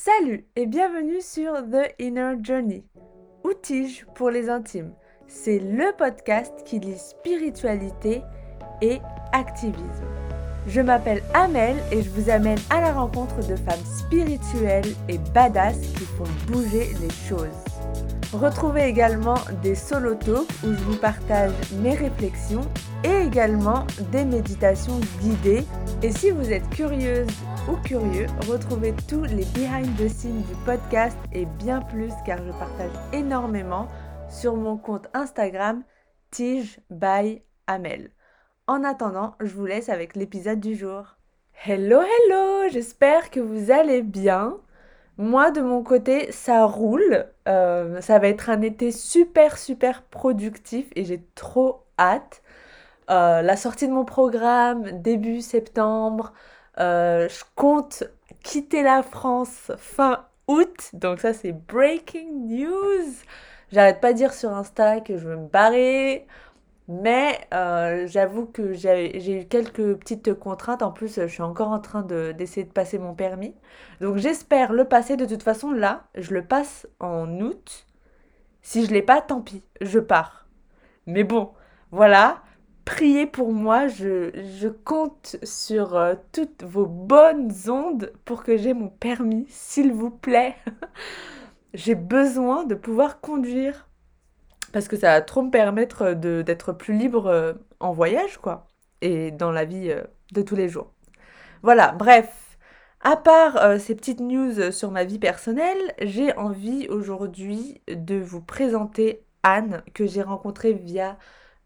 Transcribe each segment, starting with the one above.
Salut et bienvenue sur The Inner Journey, Outige pour les intimes? C'est le podcast qui lit spiritualité et activisme. Je m'appelle Amel et je vous amène à la rencontre de femmes spirituelles et badass qui font bouger les choses. Retrouvez également des solo où je vous partage mes réflexions et également des méditations guidées. Et si vous êtes curieuse ou curieux, retrouvez tous les behind the scenes du podcast et bien plus car je partage énormément sur mon compte Instagram Tige by Amel. En attendant, je vous laisse avec l'épisode du jour. Hello, hello, j'espère que vous allez bien. Moi, de mon côté, ça roule. Euh, ça va être un été super, super productif et j'ai trop hâte. Euh, la sortie de mon programme, début septembre. Euh, je compte quitter la France fin août. Donc ça, c'est breaking news. J'arrête pas de dire sur Insta que je veux me barrer. Mais euh, j'avoue que j'ai eu quelques petites contraintes. En plus, je suis encore en train d'essayer de, passer mon permis. Donc j'espère le passer. De toute façon, là, je le passe en août. Si je l'ai pas, tant pis, je pars. Mais bon, voilà. Priez pour moi. Je, je compte sur euh, toutes vos bonnes ondes pour que j'ai mon permis, s'il vous plaît. j'ai besoin de pouvoir conduire parce que ça va trop me permettre d'être plus libre euh, en voyage, quoi, et dans la vie euh, de tous les jours. Voilà, bref, à part ces petites news sur ma vie personnelle, j'ai envie aujourd'hui de vous présenter Anne, que j'ai rencontrée via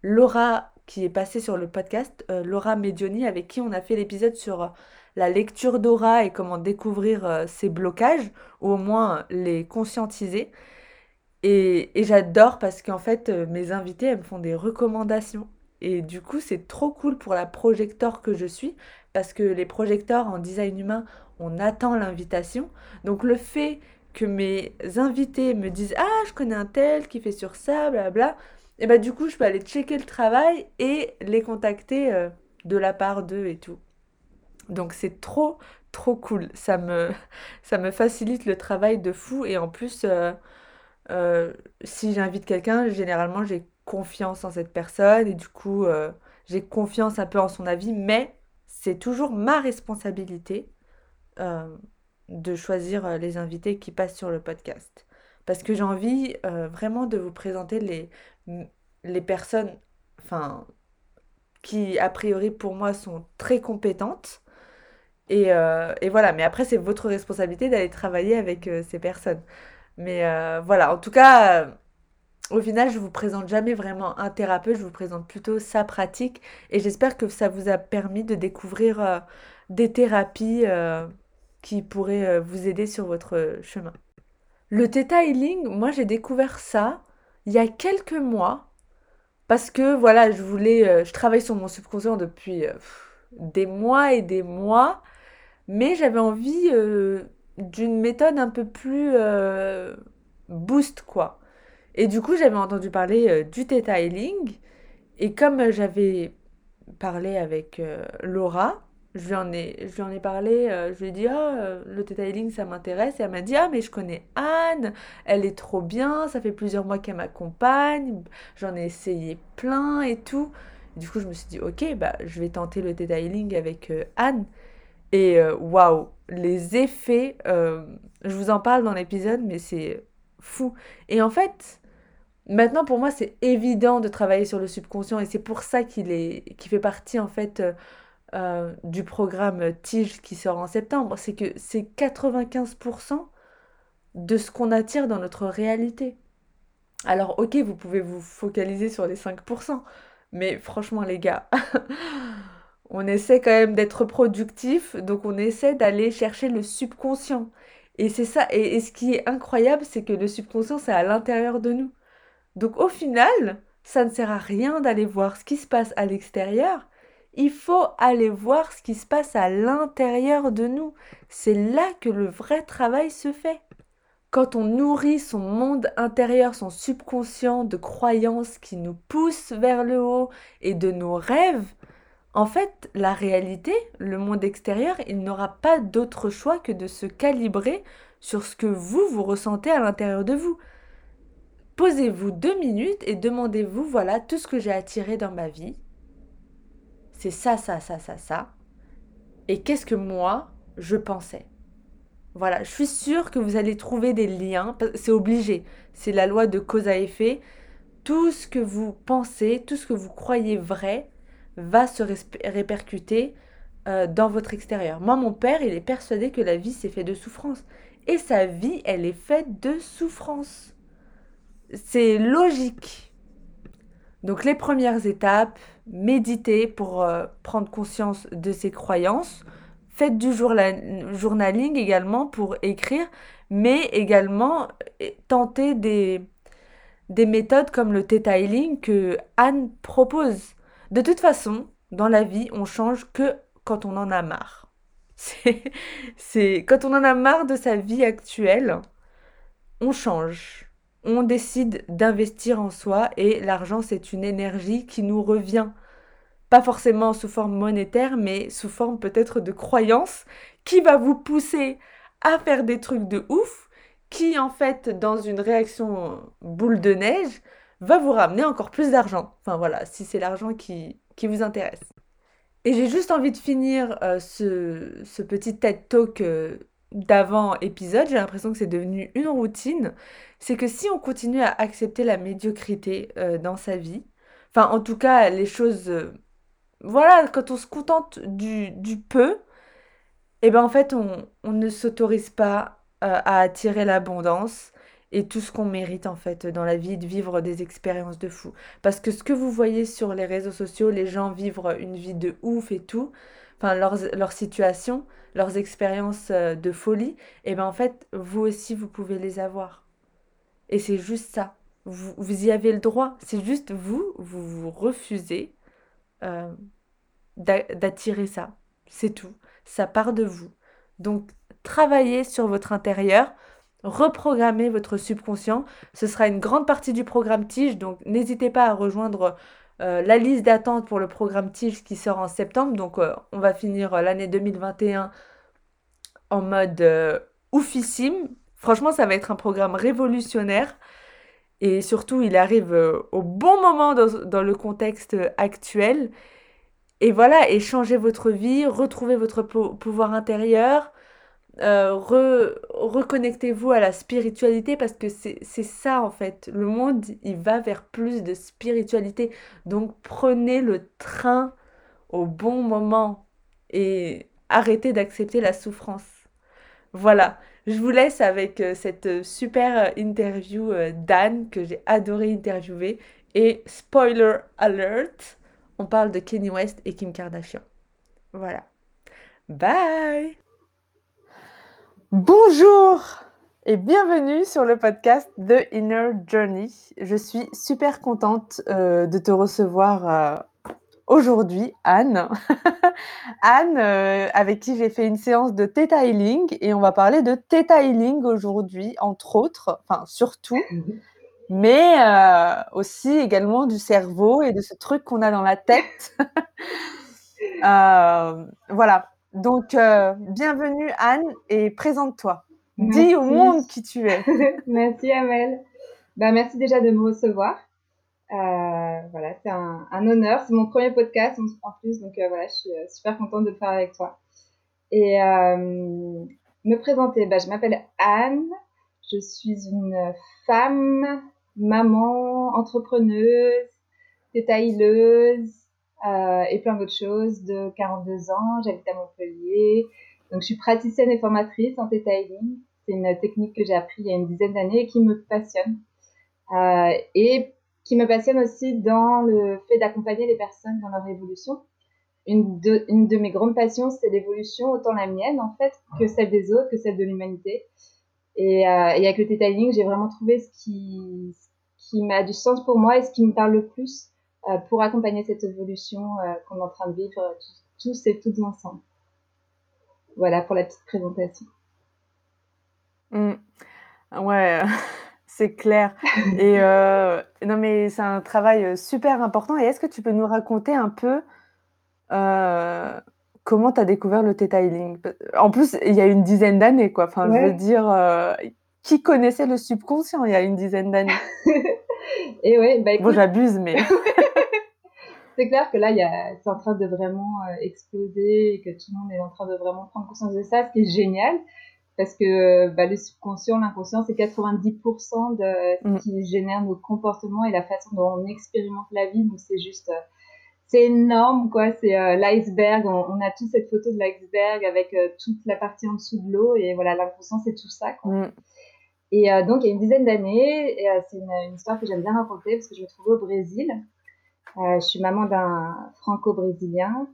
Laura, qui est passée sur le podcast, Laura Medioni, avec qui on a fait l'épisode sur la lecture d'aura et comment découvrir ses blocages, ou au moins les conscientiser. Et, j'adore parce qu'en fait, euh, mes invités, elles me font des recommandations. Et du coup, c'est trop cool pour la projecteur que je suis, parce que les projecteurs en design humain, on attend l'invitation. Donc le fait que mes invités me disent Ah, je connais un tel qui fait sur ça, blabla, et bah du coup, je peux aller checker le travail et les contacter euh, de la part d'eux et tout. Donc c'est trop, trop cool. Ça me, ça me facilite le travail de fou et en plus... Euh, euh, si j'invite quelqu'un, généralement j'ai confiance en cette personne et du coup j'ai confiance un peu en son avis, mais c'est toujours ma responsabilité de choisir les invités qui passent sur le podcast. Parce que j'ai envie vraiment de vous présenter les, les personnes enfin, qui, a priori, pour moi, sont très compétentes. Et, et voilà, mais après, c'est votre responsabilité d'aller travailler avec ces personnes. Mais euh, voilà, en tout cas, euh, au final, je vous présente jamais vraiment un thérapeute, je vous présente plutôt sa pratique et j'espère que ça vous a permis de découvrir euh, des thérapies qui pourraient vous aider sur votre chemin. Le Theta Healing, moi j'ai découvert ça il y a quelques mois parce que voilà, je voulais, je travaille sur mon subconscient depuis des mois et des mois, mais j'avais envie d'une méthode un peu plus euh, boost, quoi. Et du coup, j'avais entendu parler euh, du Theta Healing. Et comme j'avais parlé avec euh, Laura, je lui, en ai, parlé, je lui ai dit, ah, le Theta Healing, ça m'intéresse. Et elle m'a dit, ah, mais je connais Anne, elle est trop bien, ça fait plusieurs mois qu'elle m'accompagne, j'en ai essayé plein et tout. du coup, je me suis dit, ok, bah, je vais tenter le Theta Healing avec Anne. Et waouh, les effets, euh, je vous en parle dans l'épisode, mais c'est fou. Et en fait, maintenant pour moi, c'est évident de travailler sur le subconscient et c'est pour ça qu'il est, fait partie en fait euh, du programme Tige qui sort en septembre. C'est que c'est 95% de ce qu'on attire dans notre réalité. Alors ok, vous pouvez vous focaliser sur les 5%, mais franchement les gars, on essaie quand même d'être productif, donc on essaie d'aller chercher le subconscient. Et c'est ça, et, ce qui est incroyable, c'est que le subconscient, c'est à l'intérieur de nous. Donc au final, ça ne sert à rien d'aller voir ce qui se passe à l'extérieur. Il faut aller voir ce qui se passe à l'intérieur de nous. C'est là que le vrai travail se fait. Quand on nourrit son monde intérieur, son subconscient de croyances qui nous poussent vers le haut et de nos rêves, en fait, la réalité, le monde extérieur, il n'aura pas d'autre choix que de se calibrer sur ce que vous, vous ressentez à l'intérieur de vous. Posez-vous deux minutes et demandez-vous, voilà, tout ce que j'ai attiré dans ma vie, c'est ça, ça, ça, ça, ça. Et qu'est-ce que moi, je pensais? Voilà, je suis sûre que vous allez trouver des liens, c'est obligé, c'est la loi de cause à effet. Tout ce que vous pensez, tout ce que vous croyez vrai, va se répercuter euh, dans votre extérieur. Moi, mon père, il est persuadé que la vie, c'est fait de souffrance. Et sa vie, elle est faite de souffrance. C'est logique. Donc les premières étapes, méditer pour euh, prendre conscience de ses croyances. Faites du journaling également pour écrire, mais également euh, tenter des, des méthodes comme le Theta Healing que Anne propose. De toute façon, dans la vie, on change que quand on en a marre. C'est quand on en a marre de sa vie actuelle, on change. On décide d'investir en soi et l'argent, c'est une énergie qui nous revient. Pas forcément sous forme monétaire, mais sous forme peut-être de croyance qui va vous pousser à faire des trucs de ouf, qui en fait, dans une réaction boule de neige, va vous ramener encore plus d'argent. Enfin voilà, si c'est l'argent qui, vous intéresse. Et j'ai juste envie de finir euh, ce, ce, petit TED Talk euh, d'avant épisode. J'ai l'impression que c'est devenu une routine. C'est que si on continue à accepter la médiocrité euh, dans sa vie, enfin en tout cas les choses... voilà, quand on se contente du, du peu, et eh ben en fait on, on ne s'autorise pas à attirer l'abondance et tout ce qu'on mérite en fait dans la vie, de vivre des expériences de fou. Parce que ce que vous voyez sur les réseaux sociaux, les gens vivent une vie de ouf et tout, enfin leur, leur situation, leurs expériences euh, de folie, et bien en fait, vous aussi, vous pouvez les avoir. Et c'est juste ça. Vous, vous, y avez le droit. C'est juste vous, vous vous refusez euh, d'attirer ça. C'est tout. Ça part de vous. Donc, travaillez sur votre intérieur reprogrammer votre subconscient. Ce sera une grande partie du programme Tige, donc n'hésitez pas à rejoindre euh, la liste d'attente pour le programme Tige qui sort en septembre. Donc euh, on va finir euh, l'année 2021 en mode oufissime. Franchement, ça va être un programme révolutionnaire. Et surtout, il arrive au bon moment dans, dans le contexte actuel. Et voilà, et changez votre vie, retrouvez votre pouvoir intérieur, euh, reconnectez-vous à la spiritualité parce que c'est ça en fait. Le monde, il va vers plus de spiritualité. Donc prenez le train au bon moment et arrêtez d'accepter la souffrance. Voilà, je vous laisse avec euh, cette super interview euh, d'Anne que j'ai adoré interviewer. Et spoiler alert, on parle de Kenny West et Kim Kardashian. Voilà. Bye Bonjour et bienvenue sur le podcast The Inner Journey. Je suis super contente euh, de te recevoir euh, aujourd'hui, Anne. Anne, euh, avec qui j'ai fait une séance de Theta Healing et on va parler de Theta Healing aujourd'hui, entre autres, enfin surtout, mais aussi également du cerveau et de ce truc qu'on a dans la tête. voilà, donc, euh, bienvenue Anne et présente-toi. Dis au monde qui tu es. merci Amel. Bah, merci déjà de me recevoir. Euh, voilà, c'est un, honneur. C'est mon premier podcast en plus, donc euh, voilà, je suis super contente de le faire avec toi. Et me présenter, bah, je m'appelle Anne. Je suis une femme, maman, entrepreneuse, détailleuse, euh, et plein d'autres choses, de 42 ans, j'habite à Montpellier. Donc je suis praticienne et formatrice en Theta Healing. C'est une technique que j'ai appris il y a une dizaine d'années et qui me passionne. Euh, et qui me passionne aussi dans le fait d'accompagner les personnes dans leur évolution. Une de, mes grandes passions, c'est l'évolution, autant la mienne en fait, que celle des autres, que celle de l'humanité. Et, euh, avec le Theta Healing, j'ai vraiment trouvé ce qui, ce qui m'a du sens pour moi et ce qui me parle le plus pour accompagner cette évolution euh, qu'on est en train de vivre euh, tous et toutes ensemble. Voilà pour la petite présentation. Mmh. Ouais, c'est clair. Et non, mais c'est un travail super important. Et est-ce que tu peux nous raconter un peu comment tu as découvert le detailing En plus, il y a une dizaine d'années, quoi. Enfin, je veux dire, qui connaissait le subconscient il y a une dizaine d'années? Et ouais, bah Bon, j'abuse, mais. c'est clair que là, c'est en train de vraiment exploser et que tout le monde est en train de vraiment prendre conscience de ça, ce qui est génial. Parce que bah, le subconscient, l'inconscient, c'est 90% de ce mm. qui génère nos comportements et la façon dont on expérimente la vie. Donc c'est juste, euh, c'est énorme quoi. C'est euh, l'iceberg. On, a tous cette photo de l'iceberg avec euh, toute la partie en dessous de l'eau et voilà, l'inconscient c'est tout ça. Quoi. Mm. Et donc il y a une dizaine d'années, c'est une, une, histoire que j'aime bien raconter parce que je me trouvais au Brésil. Je suis maman d'un franco-brésilien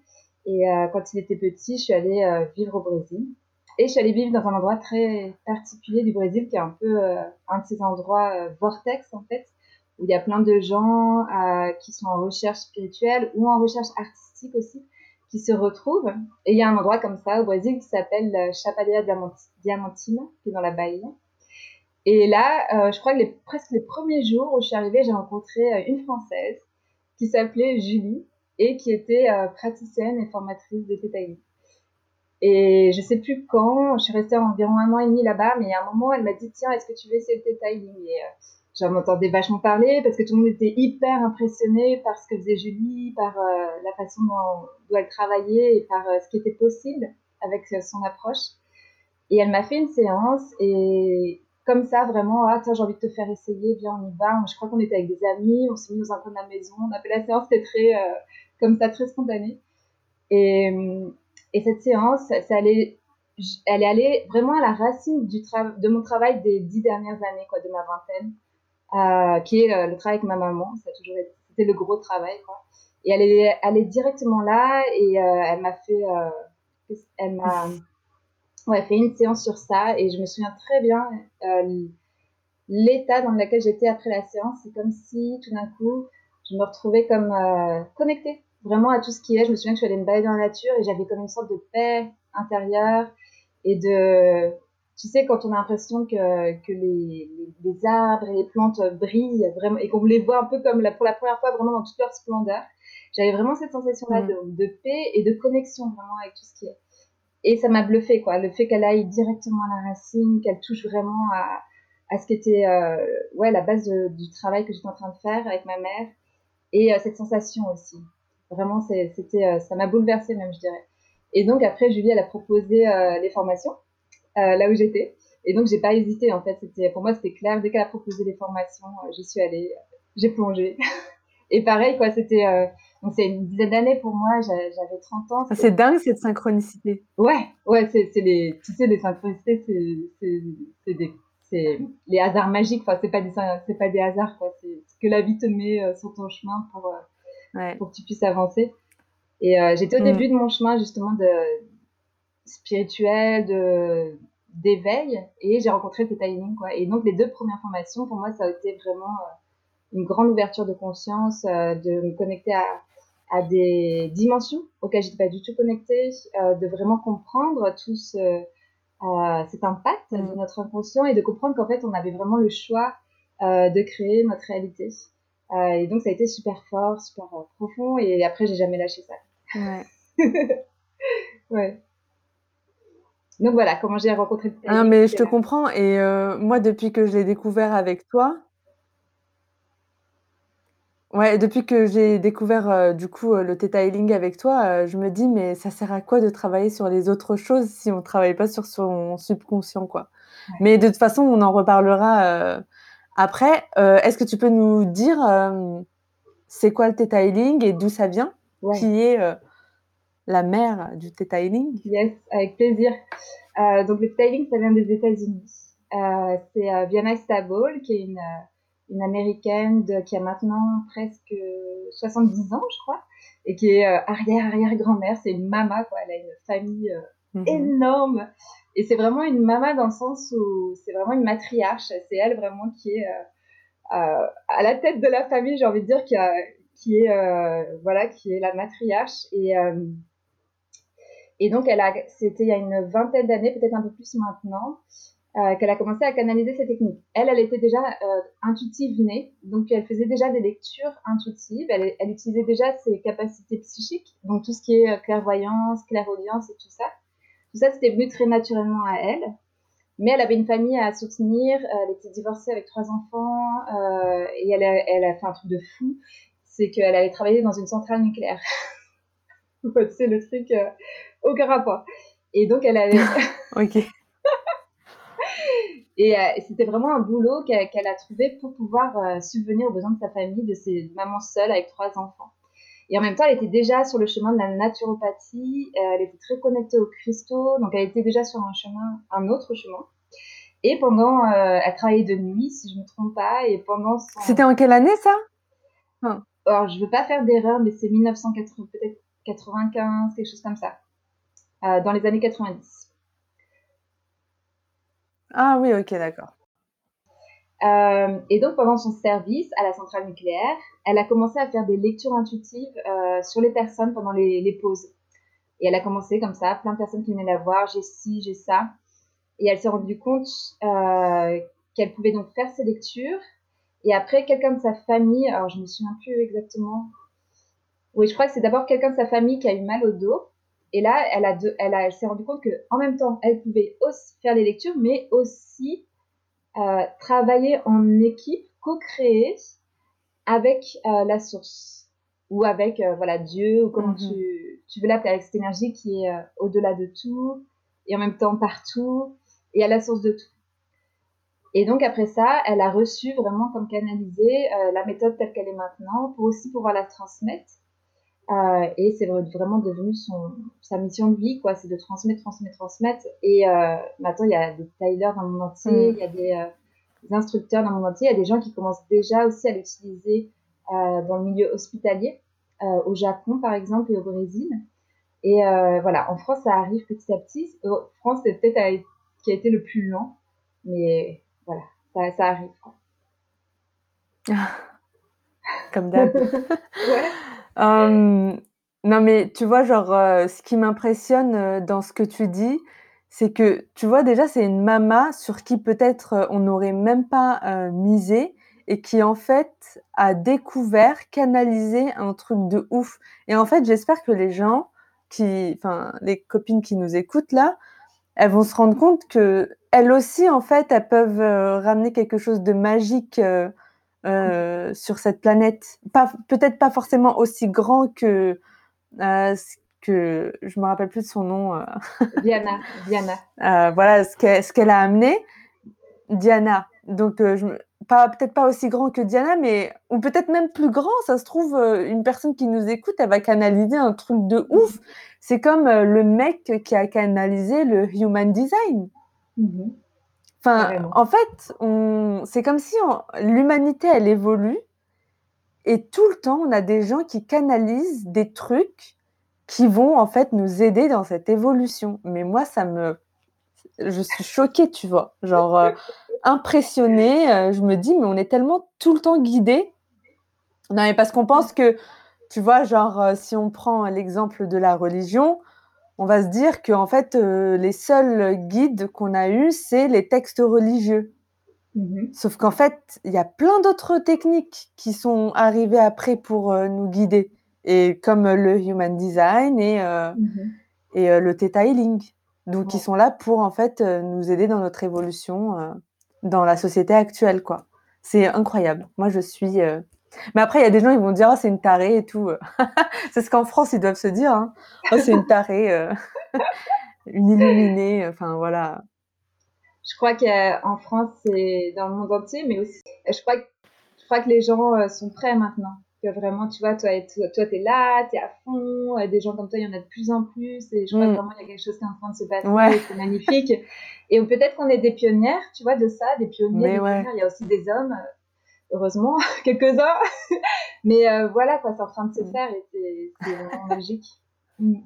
et quand il était petit, je suis allée vivre au Brésil. Et je suis allée vivre dans un endroit très particulier du Brésil, qui est un peu euh, un de ces endroits euh, vortex, en fait, où il y a plein de gens euh, qui sont en recherche spirituelle ou en recherche artistique aussi, qui se retrouvent. Et il y a un endroit comme ça au Brésil qui s'appelle Chapadea Diamantina, qui est dans la Bahia. Et là, je crois que presque les premiers jours où je suis arrivée, j'ai rencontré une Française qui s'appelait Julie et qui était praticienne et formatrice de Theta et je sais plus quand, je suis restée environ un an et demi là-bas, mais à un moment, elle m'a dit Tiens, est-ce que tu veux essayer le detailing Et euh, j'en entendais vachement parler parce que tout le monde était hyper impressionné par ce que faisait Julie, par euh, la façon dont, elle travaillait et par euh, ce qui était possible avec son approche. Et elle m'a fait une séance et comme ça, vraiment, ah tiens, j'ai envie de te faire essayer, viens, on y va. Je crois qu'on était avec des amis, on s'est mis dans un coin de la maison, on a fait la séance, c'était très, comme ça, très spontané. Et et cette séance, ça, allait, elle est allée vraiment à la racine du de mon travail des dix dernières années, quoi, de ma vingtaine, euh, qui est le, travail avec ma maman. Ça a toujours c'était le gros travail. Et elle est, elle est directement là et euh, elle m'a fait, euh, elle m'a, ouais, fait une séance sur ça et je me souviens très bien euh, l'état dans lequel j'étais après la séance. C'est comme si tout d'un coup, je me retrouvais comme euh, connectée vraiment à tout ce qui est. Je me souviens que je suis allée me balader dans la nature et j'avais comme une sorte de paix intérieure et de, tu sais, quand on a l'impression que, que les, les, arbres et les plantes brillent vraiment et qu'on les voit un peu comme la, pour la première fois vraiment dans toute leur splendeur, j'avais vraiment cette sensation-là de, de, paix et de connexion vraiment avec tout ce qui est. Et ça m'a bluffé, quoi, le fait qu'elle aille directement à la racine, qu'elle touche vraiment à, à ce qui était euh, ouais, la base du travail que j'étais en train de faire avec ma mère et euh, cette sensation aussi. Vraiment, c'était, euh, ça m'a bouleversée même, je dirais. Et donc après, Julie, elle a proposé euh, les formations euh, là où j'étais. Et donc, j'ai pas hésité, en fait. C'était, pour moi, c'était clair. Dès qu'elle a proposé les formations, j'y suis allée, j'ai plongé. Et pareil, quoi, c'était, donc c'est une dizaine d'années pour moi, j'avais 30 ans. C'est dingue cette synchronicité. Ouais, ouais, c'est les, tu sais, les synchronicités, c'est des, c'est les hasards magiques. Enfin, c'est pas des, c'est pas des hasards, quoi. C'est ce que la vie te met sur ton chemin pour, pour que tu puisses avancer. Et euh, j'étais au mm. début de mon chemin justement de spirituel, de d'éveil, et j'ai rencontré Theta Healing, quoi. Et donc les deux premières formations, pour moi, ça a été vraiment euh, une grande ouverture de conscience, euh, de me connecter à, à des dimensions auxquelles j'étais pas du tout connectée, de vraiment comprendre tout ce, cet impact de mm. notre inconscient et de comprendre qu'en fait, on avait vraiment le choix de créer notre réalité. Euh, et donc ça a été super fort, super euh, profond. Et après, j'ai jamais lâché ça. Ouais. ouais. Donc voilà, comment j'ai rencontré. Ah, mais je te comprends. Et euh, moi, depuis que je l'ai découvert avec toi, ouais, depuis que j'ai découvert du coup le Theta Healing avec toi, je me dis mais ça sert à quoi de travailler sur les autres choses si on travaille pas sur son subconscient quoi? Mais de toute façon, on en reparlera après, euh, est-ce que tu peux nous dire euh, c'est quoi le Theta Healing et d'où ça vient? Qui est euh, la mère du Theta Healing? Yes, avec plaisir. donc le Theta Healing, ça vient des États-Unis. c'est Viana Stable, qui est une, une américaine de, qui a maintenant presque 70 ans, je crois, et qui est arrière-arrière-grand-mère. C'est une mama, quoi. Elle a une famille mhm. énorme. Et c'est vraiment une maman dans le sens où c'est vraiment une matriarche. C'est elle vraiment qui est euh, euh, à la tête de la famille, j'ai envie de dire, qui, a, qui est euh, voilà, qui est la matriarche. Et et donc elle a, c'était il y a une vingtaine d'années, peut-être un peu plus maintenant. Euh, qu'elle a commencé à canaliser ces techniques. Elle, elle était déjà euh, intuitive née, donc elle faisait déjà des lectures intuitives, elle, elle, utilisait déjà ses capacités psychiques, donc tout ce qui est clairvoyance, clairaudience et tout ça. Tout ça, c'était venu très naturellement à elle. Mais elle avait une famille à soutenir, elle était divorcée avec trois enfants, euh, et elle a, elle a fait un truc de fou, c'est qu'elle allait travailler dans une centrale nucléaire. c'est le truc, euh, aucun rapport. Et donc elle avait... Et euh, c'était vraiment un boulot qu'elle a trouvé pour pouvoir euh, subvenir aux besoins de sa famille, de ses mamans seules avec trois enfants. Et en même temps, elle était déjà sur le chemin de la naturopathie, euh, elle était très connectée aux cristaux, donc elle était déjà sur un chemin, un autre chemin. Et pendant, elle travaillait de nuit, si je ne me trompe pas, et pendant C'était en quelle année ça? Alors, je veux pas faire d'erreur, mais c'est 1980, peut-être 95, quelque chose comme ça, dans les années 90. Ah oui, ok, d'accord. Euh, et donc, pendant son service à la centrale nucléaire, elle a commencé à faire des lectures intuitives euh, sur les personnes pendant les, pauses. Et elle a commencé comme ça, plein de personnes qui venaient la voir, j'ai ci, j'ai ça. Et elle s'est rendue compte euh, qu'elle pouvait donc faire ces lectures. Et après, quelqu'un de sa famille, alors je me souviens plus exactement. Oui, je crois que c'est d'abord quelqu'un de sa famille qui a eu mal au dos. Et là, elle, a elle, a, elle s'est rendue compte qu'en même temps, elle pouvait aussi faire les lectures, mais aussi euh, travailler en équipe, co-créer avec euh, la source ou avec euh, voilà Dieu ou comment mhm. tu, tu, veux l'appeler avec cette énergie qui est au-delà de tout et en même temps partout et à la source de tout. Et donc après ça, elle a reçu vraiment comme canaliser la méthode telle qu'elle est maintenant pour aussi pouvoir la transmettre euh, et c'est vraiment devenu son, sa mission de vie, quoi. C'est de transmettre, transmettre, transmettre. Et euh, maintenant, il y a des tailors dans le monde entier, mm. il y a des, euh, des, instructeurs dans le monde entier, il y a des gens qui commencent déjà aussi à l'utiliser dans le milieu hospitalier, au Japon par exemple et au Brésil. Et voilà, en France, ça arrive petit à petit. En France, c'est peut-être qui a été le plus lent, mais voilà, ça, ça arrive. Quoi. Comme d'hab. ouais. Hum, non, mais tu vois, genre, euh, ce qui m'impressionne euh, dans ce que tu dis, c'est que, tu vois, déjà, c'est une mama sur qui peut-être euh, on n'aurait même pas misé et qui, en fait, a découvert, canalisé un truc de ouf. Et en fait, j'espère que les gens qui, enfin, les copines qui nous écoutent là, elles vont se rendre compte que elles aussi, en fait, elles peuvent ramener quelque chose de magique euh, sur cette planète. Pas, peut-être pas forcément aussi grand que, euh, que je me rappelle plus de son nom. Euh. Diana. Diana. voilà ce qu'elle, ce qu'elle a amené. Diana. Donc, je, pas, peut-être pas aussi grand que Diana, mais ou peut-être même plus grand. Ça se trouve, une personne qui nous écoute, elle va canaliser un truc de ouf. C'est comme le mec qui a canalisé le Human Design. Mm-hmm. Enfin, en fait, c'est comme si l'humanité, elle évolue et tout le temps, on a des gens qui canalisent des trucs qui vont en fait nous aider dans cette évolution. Mais moi, ça me... Je suis choquée, tu vois. Genre, euh, impressionnée. Euh, je me dis, mais on est tellement tout le temps guidé. Non, mais parce qu'on pense que, tu vois, genre, euh, si on prend l'exemple de la religion, on va se dire que en fait, euh, les seuls guides qu'on a eus, c'est les textes religieux. Mhm. Sauf qu'en fait, il y a plein d'autres techniques qui sont arrivées après pour euh, nous guider, et comme le Human Design et, euh, mhm. et le Theta Healing, donc qui sont là pour en fait nous aider dans notre évolution dans la société actuelle, quoi. C'est incroyable. Moi, je suis mais après, il y a des gens, ils vont dire, oh, c'est une tarée et tout. c'est ce qu'en France, ils doivent se dire. Hein. Oh, c'est une tarée, euh, une illuminée. Enfin, voilà. Je crois qu'en France, c'est dans le monde entier, mais aussi, je crois, que, je crois que les gens euh, sont prêts maintenant. Que vraiment, tu vois, toi, toi, es là, tu es à fond. Euh, des gens comme toi, il y en a de plus en plus. Et je crois mm. vraiment qu'il y a quelque chose qui est en train de se passer. Ouais. C'est magnifique. et peut-être qu'on est des pionnières, tu vois, de ça, des pionniers. Des pionnières. Il y a aussi des hommes heureusement, quelques-uns. Mais euh, voilà, quoi, c'est en train de se mm. faire et c'est vraiment magique. Mm.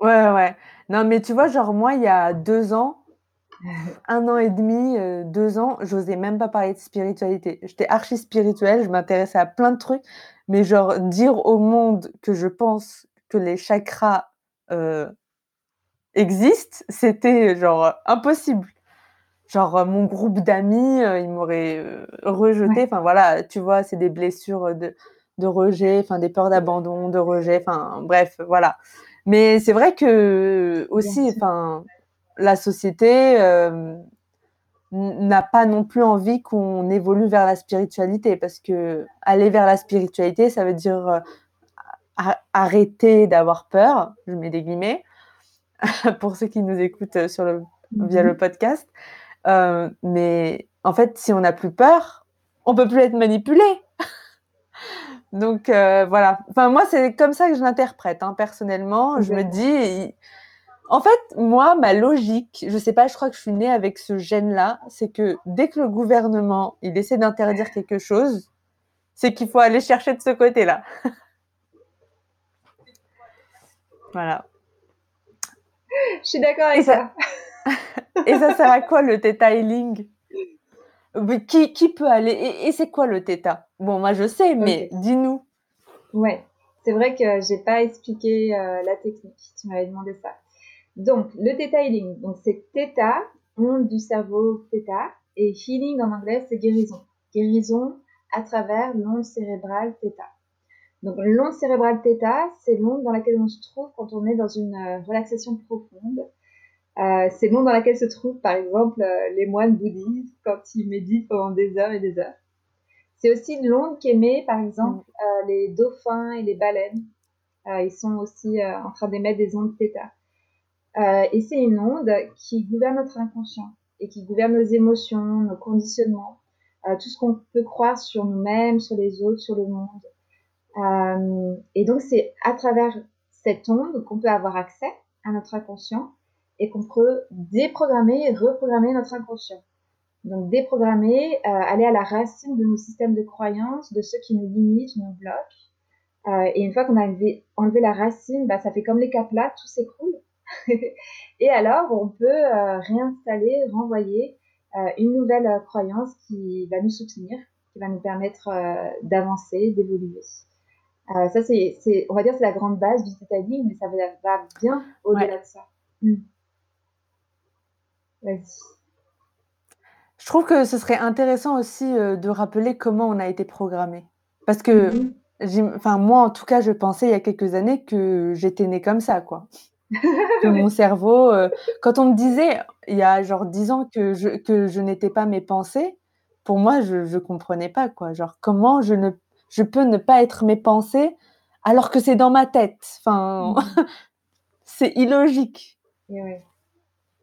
Ouais, ouais. Non, mais tu vois, genre, moi, il y a deux ans, un an et demi, euh, deux ans, j'osais même pas parler de spiritualité. J'étais archi spirituelle, je m'intéressais à plein de trucs, mais genre, dire au monde que je pense que les chakras euh, existent, c'était genre impossible. Genre mon groupe d'amis, ils m'auraient rejeté. Enfin voilà, tu vois, c'est des blessures de, de rejet, enfin des peurs d'abandon, de rejet, enfin bref, voilà. Mais c'est vrai que aussi, enfin, la société n'a pas non plus envie qu'on évolue vers la spiritualité parce que aller vers la spiritualité, ça veut dire arrêter d'avoir peur, je mets des guillemets, pour ceux qui nous écoutent sur le, via le mhm. podcast. Euh, mais en fait, si on n'a plus peur, on peut plus être manipulé. Donc euh, voilà. Enfin moi, c'est comme ça que je l'interprète. Hein, personnellement, je me dis, en fait, moi, ma logique, je sais pas, je crois que je suis née avec ce gène-là, c'est que dès que le gouvernement il essaie d'interdire quelque chose, c'est qu'il faut aller chercher de ce côté-là. voilà. Je suis d'accord avec ça. Et ça sert à quoi le detailing qui, qui peut aller Et, c'est quoi le theta? Bon, moi je sais, mais dis-nous. Ouais, c'est vrai que j'ai pas expliqué euh, la technique. Tu m'avais demandé ça. Donc, le detailing, donc c'est theta, onde du cerveau theta, et healing en anglais, c'est guérison. Guérison à travers l'onde cérébrale theta. Donc, l'onde cérébrale theta, c'est l'onde dans laquelle on se trouve quand on est dans une euh, relaxation profonde. Euh, c'est l'onde dans laquelle se trouvent, par exemple, euh, les moines bouddhistes quand ils méditent pendant des heures et des heures. C'est aussi l'onde qu'émet, par exemple, mm. les dauphins et les baleines. ils sont aussi en train d'émettre des ondes theta. et c'est une onde qui gouverne notre inconscient et qui gouverne nos émotions, nos conditionnements, tout ce qu'on peut croire sur nous-mêmes, sur les autres, sur le monde. Euh, et donc, c'est à travers cette onde qu'on peut avoir accès à notre inconscient et qu'on peut déprogrammer et reprogrammer notre inconscient. Donc, déprogrammer, euh, aller à la racine de nos systèmes de croyances, de ceux qui nous limitent, nous bloquent. Euh, et une fois qu'on a enlevé, enlevé, la racine, bah, ça fait comme les caplas, tout s'écroule. et alors, on peut réinstaller, renvoyer une nouvelle croyance qui va nous soutenir, qui va nous permettre d'avancer, d'évoluer. Euh, ça, c'est, on va dire, c'est la grande base du detailing, mais ça va, bien au-delà de ça. Hmm. Vas-y. Je trouve que ce serait intéressant aussi euh, de rappeler comment on a été programmé. Parce que, enfin, moi, en tout cas, je pensais il y a quelques années que j'étais née comme ça, quoi. que mon cerveau, euh, quand on me disait il y a genre dix ans que je, que je n'étais pas mes pensées, pour moi, je ne comprenais pas, quoi. Genre, comment je ne je peux ne pas être mes pensées alors que c'est dans ma tête? Enfin, mm. c'est illogique. oui,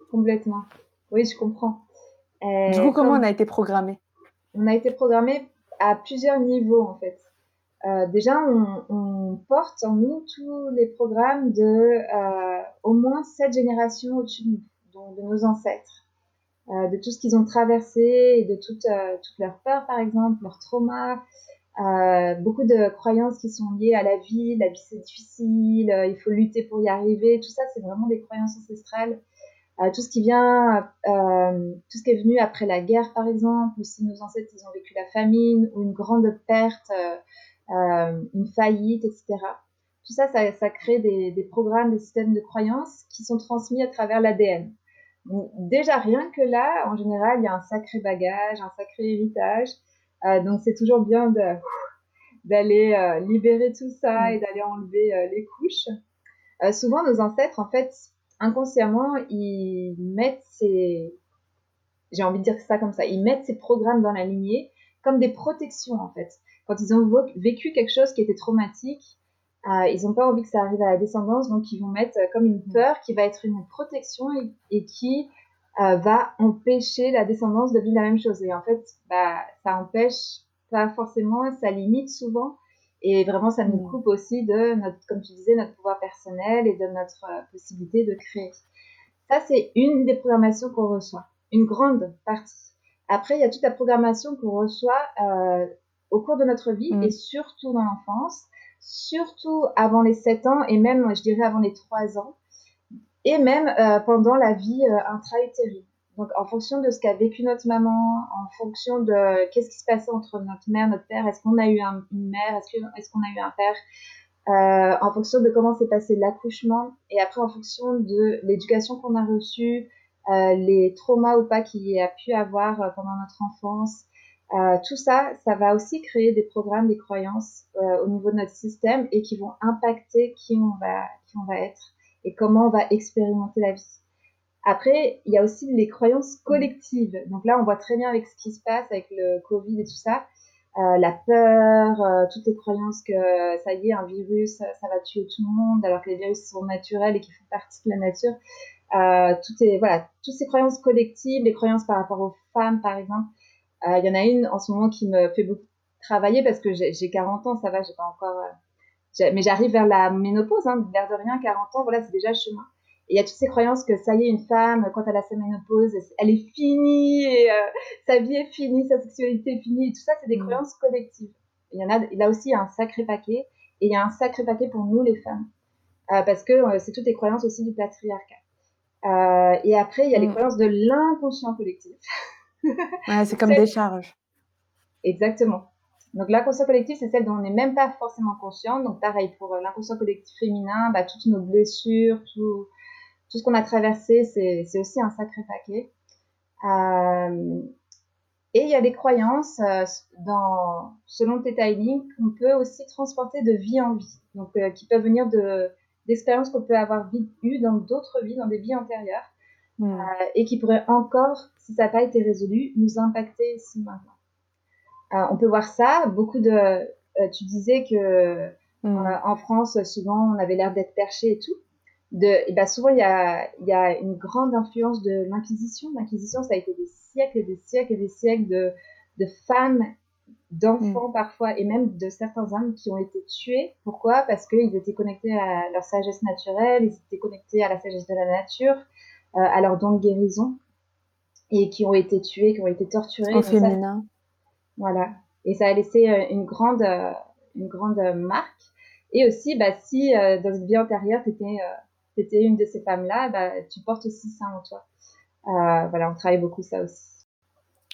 complètement. Oui, je comprends. du coup, comment on a été programmé On a été programmé à plusieurs niveaux en fait. Euh, déjà, on, porte en nous tous les programmes de euh, au moins sept générations au-dessus de nous, de nos ancêtres, euh, de tout ce qu'ils ont traversé et de toutes toute leurs peurs, par exemple, leurs traumas, euh, beaucoup de croyances qui sont liées à la vie, la vie c'est difficile, euh, il faut lutter pour y arriver, tout ça c'est vraiment des croyances ancestrales. Euh, tout ce qui vient, euh, tout ce qui est venu après la guerre par exemple, ou si nos ancêtres ils ont vécu la famine ou une grande perte, euh, une faillite, etc. Tout ça, ça, ça crée des, des, programmes, des systèmes de croyances qui sont transmis à travers l'ADN. Déjà rien que là, en général, il y a un sacré bagage, un sacré héritage. Euh, donc c'est toujours bien d'aller euh, libérer tout ça mm. et d'aller enlever euh, les couches. souvent nos ancêtres, en fait, inconsciemment, ils mettent ces, j'ai envie de dire ça comme ça, ils mettent ces programmes dans la lignée comme des protections en fait. Quand ils ont vécu quelque chose qui était traumatique, ils n'ont pas envie que ça arrive à la descendance, donc ils vont mettre comme une mm. peur qui va être une protection et qui euh, va empêcher la descendance de vivre la même chose. Et en fait, bah, ça empêche pas forcément, ça limite souvent. Et vraiment, ça nous mm. coupe aussi de notre, comme tu disais, notre pouvoir personnel et de notre euh, possibilité de créer. Ça, c'est une des programmations qu'on reçoit, une grande partie. Après, il y a toute la programmation qu'on reçoit euh, au cours de notre vie mm. et surtout dans l'enfance, surtout avant les 7 ans et même, je dirais, avant les 3 ans et même euh, pendant la vie euh, intra-utérine. Donc, en fonction de ce qu'a vécu notre maman, en fonction de qu'est-ce qui se passait entre notre mère, notre père, est-ce qu'on a eu une mère, est-ce qu'on a eu un père, euh, en fonction de comment s'est passé l'accouchement, et après en fonction de l'éducation qu'on a reçue, les traumas ou pas qu'il a pu avoir pendant notre enfance. tout ça, ça va aussi créer des programmes, des croyances au niveau de notre système et qui vont impacter qui on va, qui on va être et comment on va expérimenter la vie. Après, il y a aussi les croyances collectives. Donc là, on voit très bien avec ce qui se passe avec le Covid et tout ça, euh, la peur, euh, toutes les croyances que ça y est, un virus, ça va tuer tout le monde, alors que les virus sont naturels et qui font partie de la nature. Euh, tout est, voilà, toutes ces croyances collectives, les croyances par rapport aux femmes, par exemple. Euh, il y en a une en ce moment qui me fait beaucoup travailler parce que j'ai 40 ans, ça va, j'ai pas encore, euh, mais j'arrive vers la ménopause, hein, vers de rien, 40 ans, voilà, c'est déjà le chemin. Et il y a toutes ces croyances que ça y est, une femme, quand elle a sa ménopause, elle est finie, et euh, sa vie est finie, sa sexualité est finie. Et tout ça, c'est des mm. croyances collectives. Il y en a, là aussi, il y a un sacré paquet. Et il y a un sacré paquet pour nous, les femmes. Euh, parce que euh, c'est toutes les croyances aussi du patriarcat. Et après, il y a les mm. croyances de l'inconscient collectif. ouais, c'est comme des charges. Exactement. Donc l'inconscient collectif, c'est celle dont on n'est même pas forcément conscient. Donc pareil, pour l'inconscient collectif féminin, bah, toutes nos blessures, tout, tout ce qu'on a traversé, c'est aussi un sacré paquet. Euh, et il y a des croyances, euh, dans, selon Theta Healing, qu'on peut aussi transporter de vie en vie, donc euh, qui peuvent venir d'expériences qu'on peut avoir eues dans d'autres vies, dans des vies antérieures, hmm. et qui pourraient encore, si ça n'a pas été résolu, nous impacter ici maintenant. on peut voir ça, beaucoup de... tu disais que hmm. en France, souvent, on avait l'air d'être perché et tout de, et ben souvent il y a, y a une grande influence de l'Inquisition. L'Inquisition, ça a été des siècles et des siècles et des siècles de, de femmes, d'enfants mm. parfois, et même de certains hommes qui ont été tués. Pourquoi? Parce qu'ils étaient connectés à leur sagesse naturelle, ils étaient connectés à la sagesse de la nature, euh, à leur don de guérison, et qui ont été tués, qui ont été torturés. Au féminin. voilà. Et ça a laissé euh, une grande, euh, une grande marque. Et aussi, bah, si dans une vie antérieure, tu étais c'était une de ces femmes-là, bah, tu portes aussi ça en toi. Euh, voilà, on travaille beaucoup ça aussi.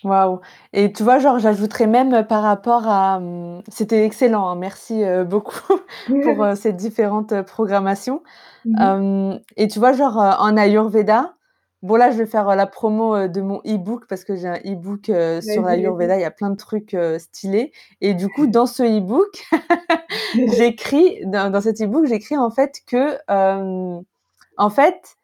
Waouh Et tu vois, genre, j'ajouterais même par rapport à... Hum, c'était excellent, hein, merci euh, beaucoup pour euh, ces différentes programmations. Mhm. Hum, et tu vois, genre, en Ayurveda, bon là, je vais faire la promo de mon e-book parce que j'ai un e-book sur l'Ayurveda, il y a plein de trucs stylés. Et du coup, dans ce e-book, j'écris, dans, dans, cet e-book, j'écris en fait que hum, en fait,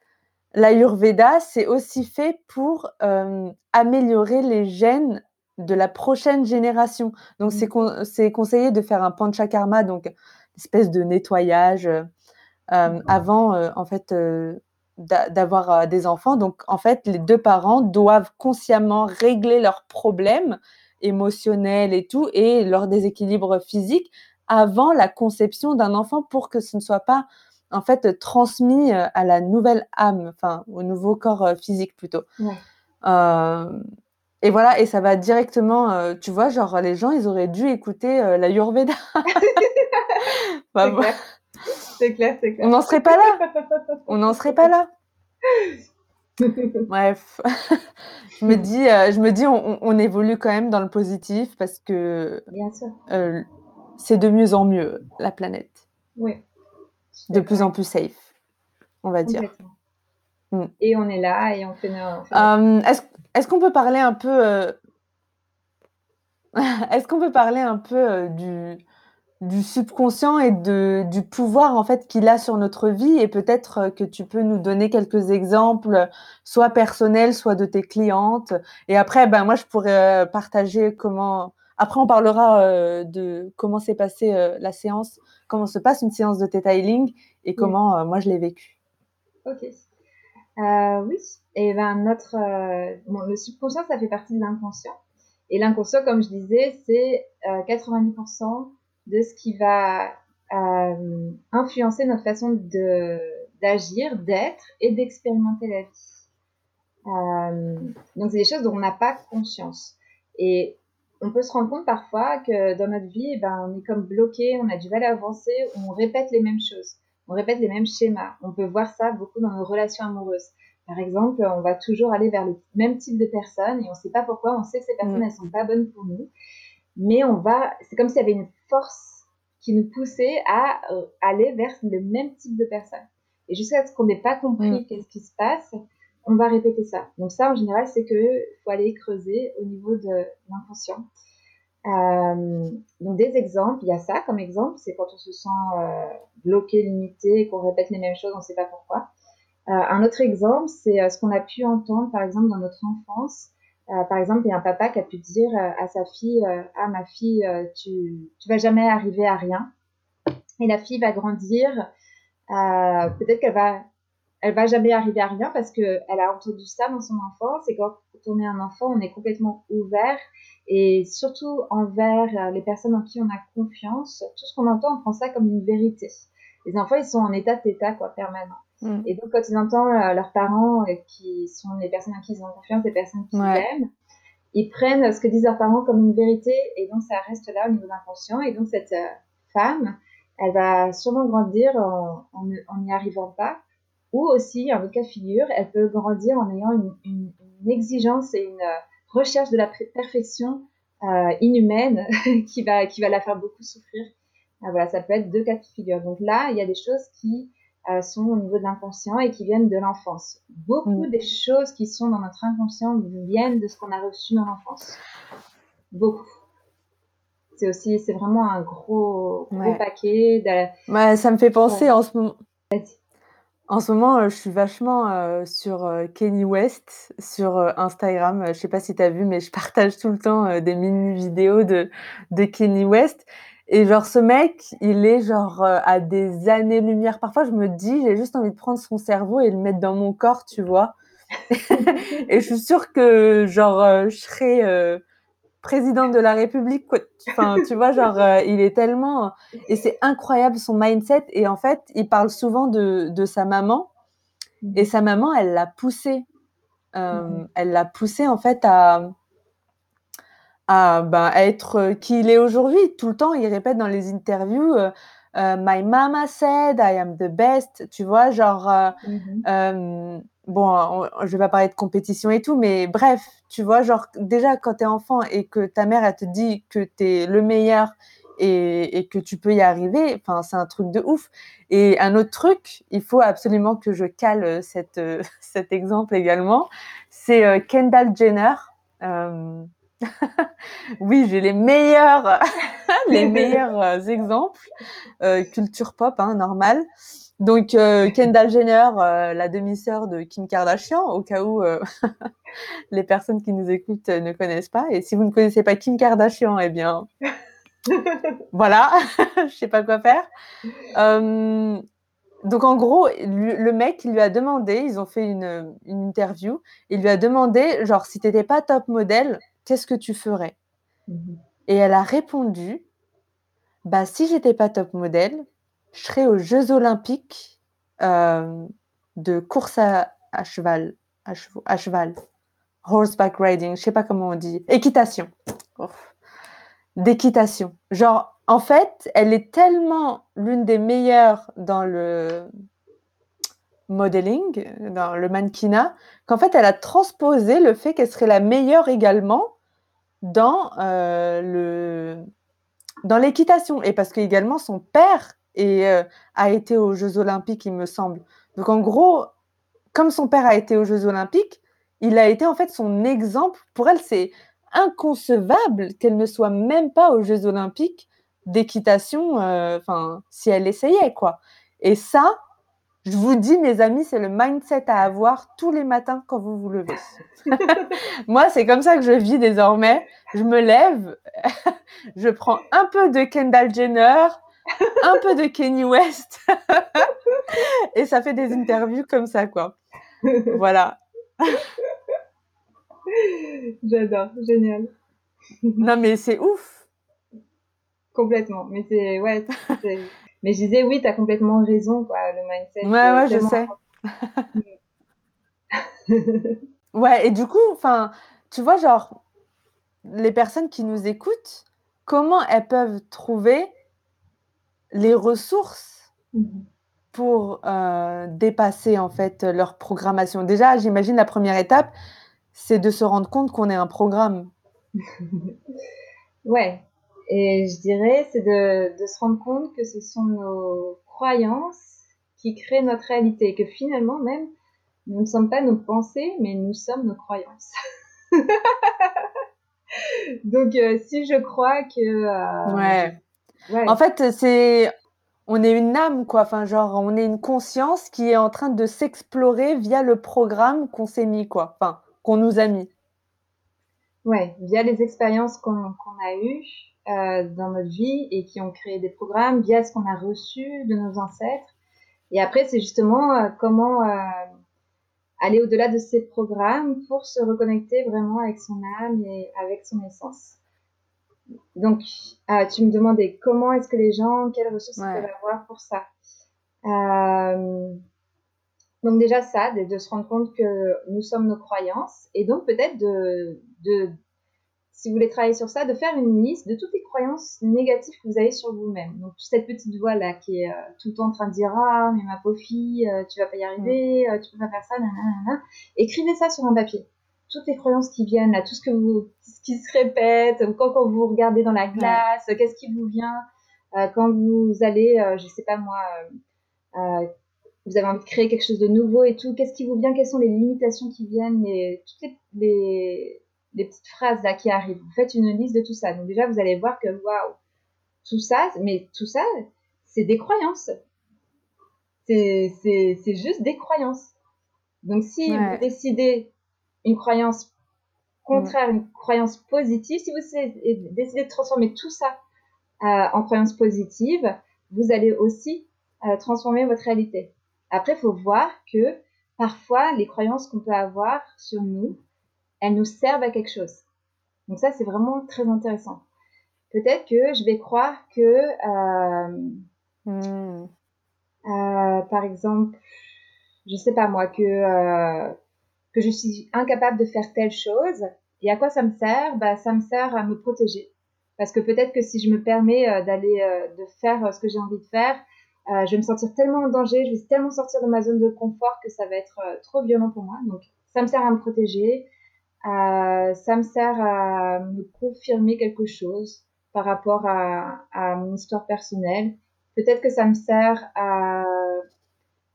l'Ayurveda, c'est aussi fait pour euh, améliorer les gènes de la prochaine génération. Donc, mmh. c'est conseillé de faire un panchakarma, donc une espèce de nettoyage euh, avant, euh, en fait, d'avoir des enfants. Donc, en fait, les deux parents doivent consciemment régler leurs problèmes émotionnels et tout, et leur déséquilibre physique avant la conception d'un enfant pour que ce ne soit pas en fait transmis euh, à la nouvelle âme, enfin au nouveau corps euh, physique plutôt. Euh, et voilà, et ça va directement, tu vois, genre les gens, ils auraient dû écouter la Yurveda. Bah, c'est clair, c'est clair, On n'en serait pas là. On n'en serait pas là. Bref, je me dis, je me dis, on, on, évolue quand même dans le positif parce que c'est de mieux en mieux la planète. Oui de plus en plus safe, on va dire. Mm. Et on est là et on fait nos. Euh, est-ce qu'on peut parler un peu. Euh, est-ce qu'on peut parler un peu euh, du, du subconscient et de, du pouvoir en fait qu'il a sur notre vie? Et peut-être que tu peux nous donner quelques exemples, soit personnels, soit de tes clientes. Et après, ben moi je pourrais partager comment. Après, on parlera de comment s'est passée la séance comment se passe une séance de Theta Healing et comment euh, moi je l'ai vécu. Ok. Euh, oui. Et ben notre, euh, le subconscient, ça fait partie de l'inconscient. Et l'inconscient, comme je disais, c'est 90% de ce qui va influencer notre façon de d'agir, d'être et d'expérimenter la vie. donc c'est des choses dont on n'a pas conscience. Et on peut se rendre compte parfois que dans notre vie, eh ben, on est comme bloqué, on a du mal à avancer, on répète les mêmes choses, on répète les mêmes schémas. On peut voir ça beaucoup dans nos relations amoureuses. Par exemple, on va toujours aller vers le même type de personnes et on ne sait pas pourquoi, on sait que ces personnes, mm. elles sont pas bonnes pour nous, mais on va, c'est comme s'il y avait une force qui nous poussait à euh, aller vers le même type de personnes. Et jusqu'à ce qu'on n'ait pas compris mm. qu'est-ce qui se passe, on va répéter ça. Donc ça, en général, c'est que faut aller creuser au niveau de l'inconscient. Euh, donc des exemples, il y a ça comme exemple, c'est quand on se sent euh, bloqué, limité, qu'on répète les mêmes choses, on ne sait pas pourquoi. Euh, un autre exemple, c'est euh, ce qu'on a pu entendre, par exemple, dans notre enfance. Euh, par exemple, il y a un papa qui a pu dire à sa fille, ah ma fille, tu, tu vas jamais arriver à rien. Et la fille va grandir, peut-être qu'elle va elle va jamais arriver à rien parce que elle a entendu ça dans son enfance et quand on est un enfant, on est complètement ouvert et surtout envers les personnes en qui on a confiance. Tout ce qu'on entend, on prend ça comme une vérité. Les enfants, ils sont en état d'état quoi permanent. Mm. Et donc, quand ils entendent euh, leurs parents, euh, qui sont les personnes en qui ils ont confiance, les personnes qu'ils aiment, ils prennent ce que disent leurs parents comme une vérité, et donc ça reste là au niveau d'inconscient. Et donc, cette euh, femme, elle va sûrement grandir en n'y arrivant pas, ou aussi, en autre cas de figure, elle peut grandir en ayant une, une, une exigence et une recherche de la perfection euh, inhumaine qui va, qui va la faire beaucoup souffrir. Ah, voilà, ça peut être deux cas de figure. Donc là, il y a des choses qui euh, sont au niveau de l'inconscient et qui viennent de l'enfance. Beaucoup mm. des choses qui sont dans notre inconscient viennent de ce qu'on a reçu dans l'enfance. Beaucoup. C'est aussi, c'est vraiment un gros, gros paquet. Ouais, ça me fait penser en ce moment. En ce moment, euh, je suis vachement euh, sur Kenny West sur Instagram. Je sais pas si tu as vu, mais je partage tout le temps des mini vidéos de, de Kenny West. Et genre, ce mec, il est genre euh, à des années-lumière. Parfois, je me dis, j'ai juste envie de prendre son cerveau et le mettre dans mon corps, tu vois. et je suis sûre que, genre, euh, je serais euh, présidente de la République. Quoi. Enfin, tu vois, genre, il est tellement. Et c'est incroyable son mindset. Et en fait, il parle souvent de, de sa maman. Et sa maman, elle l'a poussé. Mm-hmm. Elle l'a poussé, en fait, à à, ben, être euh, qui il est aujourd'hui. Tout le temps, il répète dans les interviews euh, euh, My mama said I am the best. Tu vois, genre, mmh bon, je vais pas parler de compétition et tout, mais bref, tu vois, genre, déjà quand tu es enfant et que ta mère, te dit que tu es le meilleur et, que tu peux y arriver, enfin, c'est un truc de ouf. Et un autre truc, il faut absolument que je cale cette, cet exemple également, c'est Kendall Jenner. Euh, oui, j'ai les meilleurs, les meilleurs euh, exemples. Euh, culture pop, hein, normal. Donc euh, Kendall Jenner, la demi-sœur de Kim Kardashian, au cas où les personnes qui nous écoutent ne connaissent pas. Et si vous ne connaissez pas Kim Kardashian, eh bien, voilà, je sais pas quoi faire. donc en gros, le mec, il lui a demandé, ils ont fait une, une interview, il lui a demandé, genre, si t'étais pas top modèle, qu'est-ce que tu ferais mhm. Et elle a répondu, bah, si j'étais pas top modèle, je serais aux Jeux Olympiques euh, de course à, cheval, à, cheval, horseback riding, je sais pas comment on dit, équitation, d'équitation. Genre, en fait, elle est tellement l'une des meilleures dans le modeling, dans le mannequinat, qu'en fait, elle a transposé le fait qu'elle serait la meilleure également dans euh, le dans l'équitation et parce que également son père euh, a été aux Jeux Olympiques, il me semble. Donc en gros, comme son père a été aux Jeux Olympiques, il a été en fait son exemple. Pour elle, c'est inconcevable qu'elle ne soit même pas aux Jeux Olympiques d'équitation. Euh, enfin, si elle essayait quoi. Et ça, je vous dis, mes amis, c'est le mindset à avoir tous les matins quand vous vous levez. Moi, c'est comme ça que je vis désormais. Je me lève, je prends un peu de Kendall Jenner, un peu de Kenny West, et ça fait des interviews comme ça, quoi. Voilà. J'adore, génial. Non, mais c'est ouf. Complètement. Mais c'est, ouais, mais je disais, oui, tu as complètement raison, quoi, le mindset. Ouais, ouais, je sais. ouais, et du coup, enfin, tu vois, genre, les personnes qui nous écoutent, comment elles peuvent trouver les ressources mhm. pour euh, dépasser, en fait, leur programmation? Déjà, j'imagine la première étape, c'est de se rendre compte qu'on est un programme. ouais, et je dirais, c'est de, de, se rendre compte que ce sont nos croyances qui créent notre réalité. Et que finalement, même nous ne sommes pas nos pensées, mais nous sommes nos croyances. Donc, euh, si je crois que. Euh, ouais. En fait, c'est. On est une âme, quoi. Enfin, genre, on est une conscience qui est en train de s'explorer via le programme qu'on s'est mis, quoi. Enfin, qu'on nous a mis. Ouais, via les expériences qu'on a eues euh, dans notre vie et qui ont créé des programmes, via ce qu'on a reçu de nos ancêtres. Et après, c'est justement comment aller au-delà de ces programmes pour se reconnecter vraiment avec son âme et avec son essence. Donc, euh, tu me demandais comment est-ce que les gens, quelles ressources ils peuvent avoir pour ça. Euh, donc déjà ça, de, de, se rendre compte que nous sommes nos croyances et donc peut-être de, de si vous voulez travailler sur ça, de faire une liste de toutes les croyances négatives que vous avez sur vous-même. Donc cette petite voix là qui est euh, tout le temps en train de dire ah mais ma pauvre fille, euh, tu vas pas y arriver, euh, tu peux pas faire ça, nanana. Écrivez ça sur un papier. Toutes les croyances qui viennent là, tout ce que vous, ce qui se répète, quand, quand vous regardez dans la glace, qu'est-ce qui vous vient quand vous allez, je sais pas moi, vous avez envie de créer quelque chose de nouveau et tout, qu'est-ce qui vous vient, quelles sont les limitations qui viennent, et toutes les des petites phrases là qui arrivent. Vous faites une liste de tout ça. Donc déjà, vous allez voir que waouh, tout ça, mais tout ça, c'est des croyances. C'est juste des croyances. Donc si vous décidez une croyance contraire, une croyance positive, si vous décidez de transformer tout ça euh, en croyance positive, vous allez aussi euh, transformer votre réalité. Après, il faut voir que parfois, les croyances qu'on peut avoir sur nous, elles nous servent à quelque chose. Donc ça, c'est vraiment très intéressant. Peut-être que je vais croire que, euh, euh, par exemple, je sais pas moi, que, euh, que je suis incapable de faire telle chose. Et à quoi ça me sert? Bah, Ça me sert à me protéger. Parce que peut-être que si je me permets d'aller, de faire ce que j'ai envie de faire, je vais me sentir tellement en danger, je vais tellement sortir de ma zone de confort que ça va être trop violent pour moi. Donc, ça me sert à me protéger. Euh, ça me sert à me confirmer quelque chose par rapport à, à mon histoire personnelle. Peut-être que ça me sert à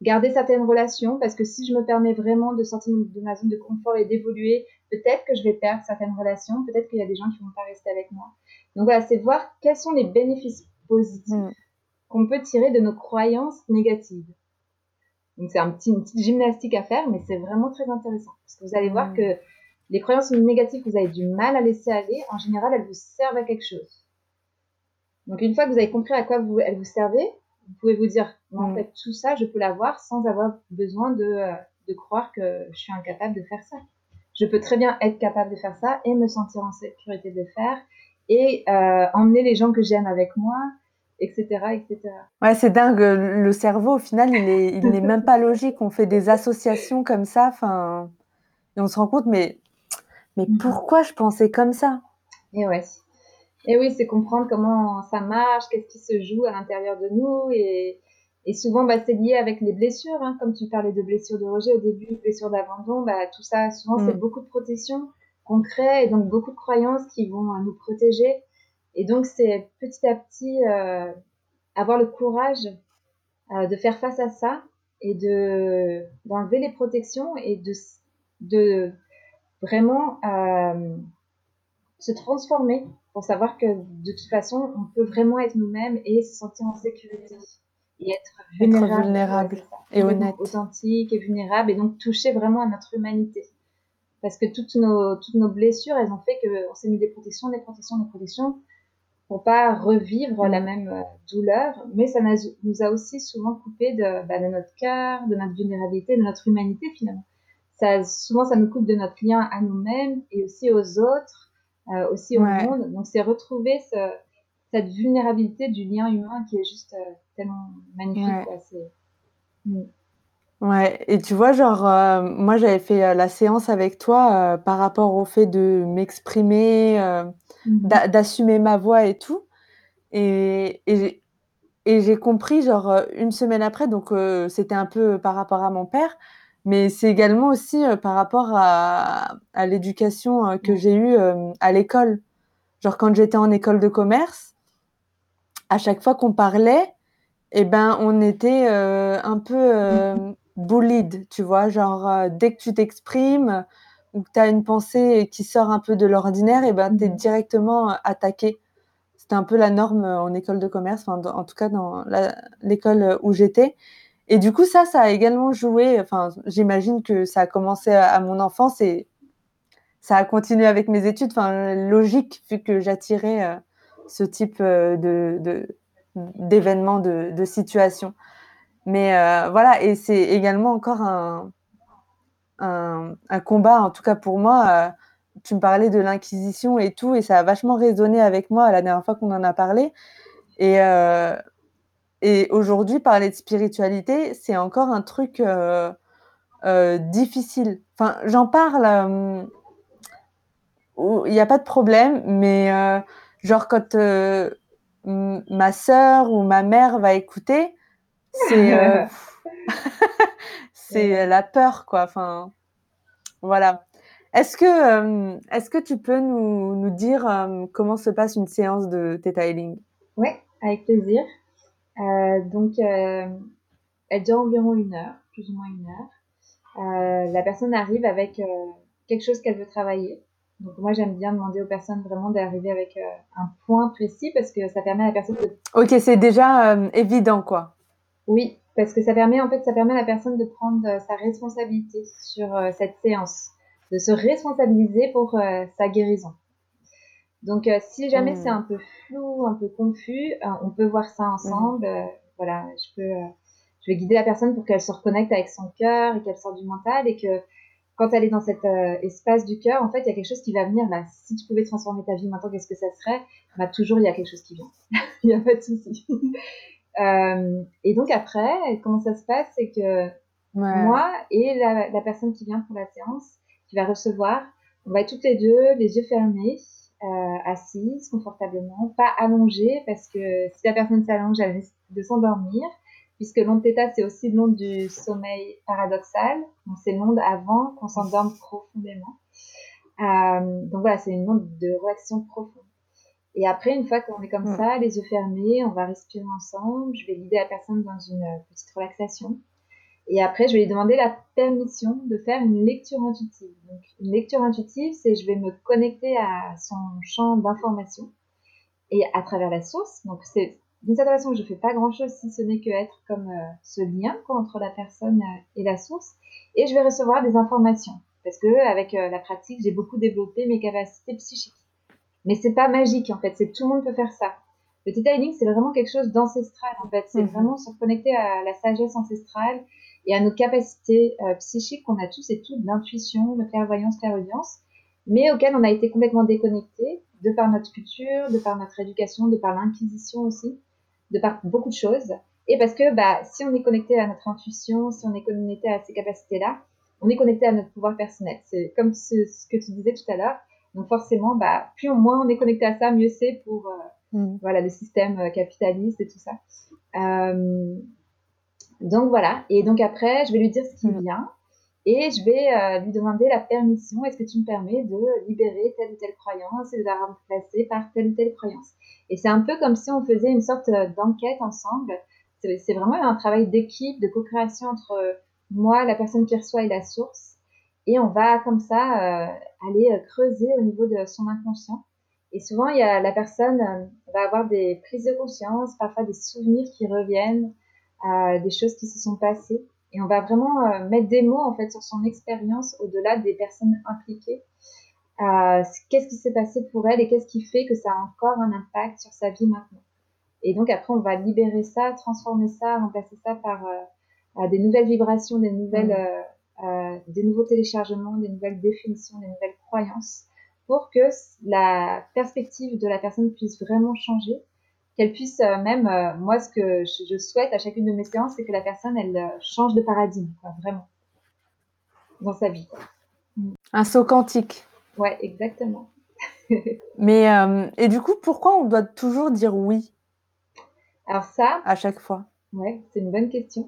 garder certaines relations parce que si je me permets vraiment de sortir de ma zone de confort et d'évoluer, peut-être que je vais perdre certaines relations, peut-être qu'il y a des gens qui vont pas rester avec moi. Donc voilà, c'est voir quels sont les bénéfices positifs mm. qu'on peut tirer de nos croyances négatives. Donc c'est un petit, une petite gymnastique à faire, mais c'est vraiment très intéressant parce que vous allez voir mm. que les croyances négatives que vous avez du mal à laisser aller, en général, elles vous servent à quelque chose. Donc une fois que vous avez compris à quoi vous, elles vous servaient, vous pouvez vous dire, en mm. fait, tout ça, je peux l'avoir sans avoir besoin de, euh, de croire que je suis incapable de faire ça. Je peux très bien être capable de faire ça et me sentir en sécurité de le faire et euh, emmener les gens que j'aime avec moi, etc., etc. Ouais, c'est dingue. Le cerveau, au final, il n'est il est même pas logique. On fait des associations comme ça, enfin, et on se rend compte, mais mais mm. pourquoi je pensais comme ça? Et ouais. Et oui, c'est comprendre comment ça marche, qu'est-ce qui se joue à l'intérieur de nous. Et, et souvent, bah, c'est lié avec les blessures. Hein. Comme tu parlais de blessures de rejet au début, blessures d'abandon, bah, tout ça, souvent, c'est mm. beaucoup de protection qu'on crée et donc beaucoup de croyances qui vont euh, nous protéger. Et donc, c'est petit à petit euh, avoir le courage euh, de faire face à ça et de d'enlever les protections et de, de vraiment euh, se transformer pour savoir que de toute façon, on peut vraiment être nous-mêmes et se sentir en sécurité et être vulnérable, et honnête, authentique et vulnérable et donc toucher vraiment à notre humanité. Parce que toutes nos, toutes nos blessures, elles ont fait qu'on s'est mis des protections, des protections, des protections pour pas revivre la même euh, douleur, mais ça nous a aussi souvent coupé de, bah, de notre cœur, de notre vulnérabilité, de notre humanité finalement souvent, ça nous coupe de notre lien à nous-mêmes et aussi aux autres, euh, aussi au monde. Donc, c'est retrouver cette vulnérabilité du lien humain qui est juste euh, tellement magnifique. Mm. Ouais. et tu vois, genre, euh, moi j'avais fait la séance avec toi par rapport au fait de m'exprimer, mm-hmm. d'assumer ma voix et tout. Et, et j'ai compris, genre, une semaine après, donc c'était un peu par rapport à mon père, mais c'est également aussi euh, par rapport à, à l'éducation euh, que j'ai eue euh, à l'école. Genre quand j'étais en école de commerce, à chaque fois qu'on parlait, eh ben on était un peu bullied, tu vois, genre dès que tu t'exprimes ou que tu as une pensée qui sort un peu de l'ordinaire, eh ben tu es mhm. directement attaqué. C'était un peu la norme en école de commerce, en tout cas dans l'école où j'étais. Et du coup, ça, ça a également joué. Enfin, j'imagine que ça a commencé à, mon enfance et ça a continué avec mes études. Enfin, logique, vu que j'attirais euh, ce type euh, de, d'événements, de, de, situations. Mais euh, voilà, et c'est également encore un, un, combat, en tout cas pour moi. tu me parlais de l'Inquisition et tout, et ça a vachement résonné avec moi la dernière fois qu'on en a parlé. Et et aujourd'hui, parler de spiritualité, c'est encore un truc euh, euh, difficile. Enfin, j'en parle, euh, il n'y a pas de problème, mais genre quand ma sœur ou ma mère va écouter, c'est c'est la peur, quoi. Enfin, voilà. Est-ce que, est-ce que tu peux nous, nous dire comment se passe une séance de Theta Healing? Oui, avec plaisir. Euh, donc, euh, elle dure environ une heure, plus ou moins une heure. Euh, la personne arrive avec quelque chose qu'elle veut travailler. Donc moi j'aime bien demander aux personnes vraiment d'arriver avec un point précis parce que ça permet à la personne de... Ok, c'est déjà évident quoi. Oui, parce que ça permet en fait ça permet à la personne de prendre sa responsabilité sur cette séance, de se responsabiliser pour sa guérison. Donc, euh, si jamais c'est hmm. un peu flou, un peu confus, euh, on peut voir ça ensemble. Hmm. Euh, voilà, je peux, je vais guider la personne pour qu'elle se reconnecte avec son cœur et qu'elle sorte du mental et que quand elle est dans cet espace du cœur, en fait, il y a quelque chose qui va venir là. Si tu pouvais transformer ta vie maintenant, qu'est-ce que ça serait? Bah, toujours, il y a quelque chose qui vient. il n'y a pas de souci. et donc après, comment ça se passe, c'est que moi et la, la personne qui vient pour la séance, qui va recevoir, on va être toutes les deux, les yeux fermés euh, assise confortablement, pas allongée parce que si la personne s'allonge, elle risque de s'endormir puisque l'onde θ c'est aussi l'onde du sommeil paradoxal, donc c'est l'onde avant qu'on s'endorme profondément. Euh, donc voilà, c'est une onde de relaxation profonde. Et après, une fois qu'on est comme mm. ça, les yeux fermés, on va respirer ensemble. Je vais guider la personne dans une petite relaxation. Et après, je vais lui demander la permission de faire une lecture intuitive. Donc, une lecture intuitive, c'est je vais me connecter à son champ d'information et à travers la source. Donc, c'est d'une certaine façon, je ne fais pas grand-chose si ce n'est que être comme euh, ce lien entre la personne euh, et la source. Et je vais recevoir des informations parce que avec euh, la pratique, j'ai beaucoup développé mes capacités psychiques. Mais c'est pas magique en fait, c'est tout le monde peut faire ça. Le Theta Healing, c'est vraiment quelque chose d'ancestral en fait. C'est mhm. vraiment se connecter à la sagesse ancestrale et à nos capacités euh, psychiques qu'on a tous et toutes d'intuition, de clairvoyance, clairaudience, mais auxquelles on a été complètement déconnecté de par notre culture, de par notre éducation, de par l'inquisition aussi, de par beaucoup de choses. Et parce que bah, si on est connecté à notre intuition, si on est connecté à ces capacités-là, on est connecté à notre pouvoir personnel. C'est comme ce, que tu disais tout à l'heure. Donc forcément, bah, plus ou moins on est connecté à ça, mieux c'est pour euh, mm. voilà, le système euh, capitaliste et tout ça. Euh, donc voilà, et donc après, je vais lui dire ce qui mm. vient et je vais euh, lui demander la permission. Est-ce que tu me permets de libérer telle ou telle croyance et de la remplacer par telle ou telle croyance? Et c'est un peu comme si on faisait une sorte euh, d'enquête ensemble. C'est vraiment un travail d'équipe, de co-création entre euh, moi, la personne qui reçoit et la source. Et on va comme ça aller creuser au niveau de son inconscient. Et souvent, il y a, la personne va avoir des prises de conscience, parfois des souvenirs qui reviennent, des choses qui se sont passées. Et on va vraiment euh, mettre des mots en fait sur son expérience au-delà des personnes impliquées. Euh, qu'est-ce qui s'est passé pour elle et qu'est-ce qui fait que ça a encore un impact sur sa vie maintenant? Et donc après, on va libérer ça, transformer ça, remplacer ça par euh, des nouvelles vibrations, des nouvelles, mmh. des nouveaux téléchargements, des nouvelles définitions, des nouvelles croyances, pour que la perspective de la personne puisse vraiment changer qu'elle puisse euh, même, euh, moi, ce que je, souhaite à chacune de mes séances, c'est que la personne, elle euh, change de paradigme, vraiment, dans sa vie. Un saut quantique. Ouais, exactement. Mais, et du coup, pourquoi on doit toujours dire oui Alors ça... À chaque fois? Ouais, c'est une bonne question.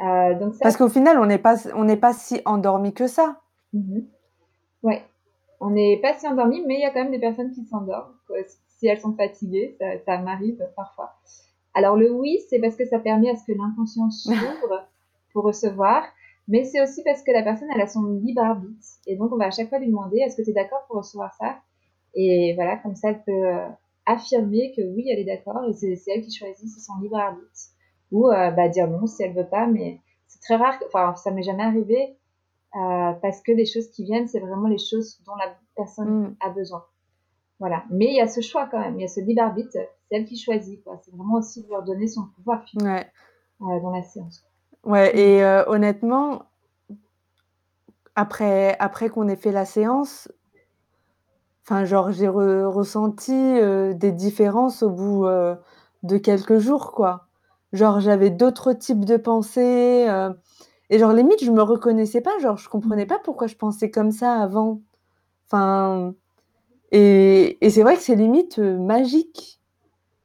donc ça... Parce qu'au final, on n'est pas, on n'est pas si endormi que ça. Mm Ouais, on n'est pas si endormi, mais il y a quand même des personnes qui s'endorment si elles sont fatiguées, ça, m'arrive parfois. Alors le oui, c'est parce que ça permet à ce que l'inconscient s'ouvre pour recevoir, mais c'est aussi parce que la personne, elle a son libre arbitre. Et donc, on va à chaque fois lui demander, est-ce que tu es d'accord pour recevoir ça? Et voilà, comme ça, elle peut euh, affirmer que oui, elle est d'accord et c'est elle qui choisit, c'est son libre arbitre. Ou euh, bah, dire non si elle veut pas, mais c'est très rare, enfin, ça m'est jamais arrivé euh, parce que les choses qui viennent, c'est vraiment les choses dont la personne mm. a besoin. Voilà. Mais il y a ce choix quand même, il y a ce libre arbitre, c'est elle qui choisit. C'est vraiment aussi de leur donner son pouvoir ouais. euh, dans la séance. Ouais, et euh, honnêtement, après, après qu'on ait fait la séance, enfin, genre, j'ai ressenti euh, des différences au bout de quelques jours, quoi. Genre, j'avais d'autres types de pensées. et genre, limite, je me reconnaissais pas. Genre, je comprenais mmh. pas pourquoi je pensais comme ça avant. Enfin, et, et c'est vrai que c'est limite magique.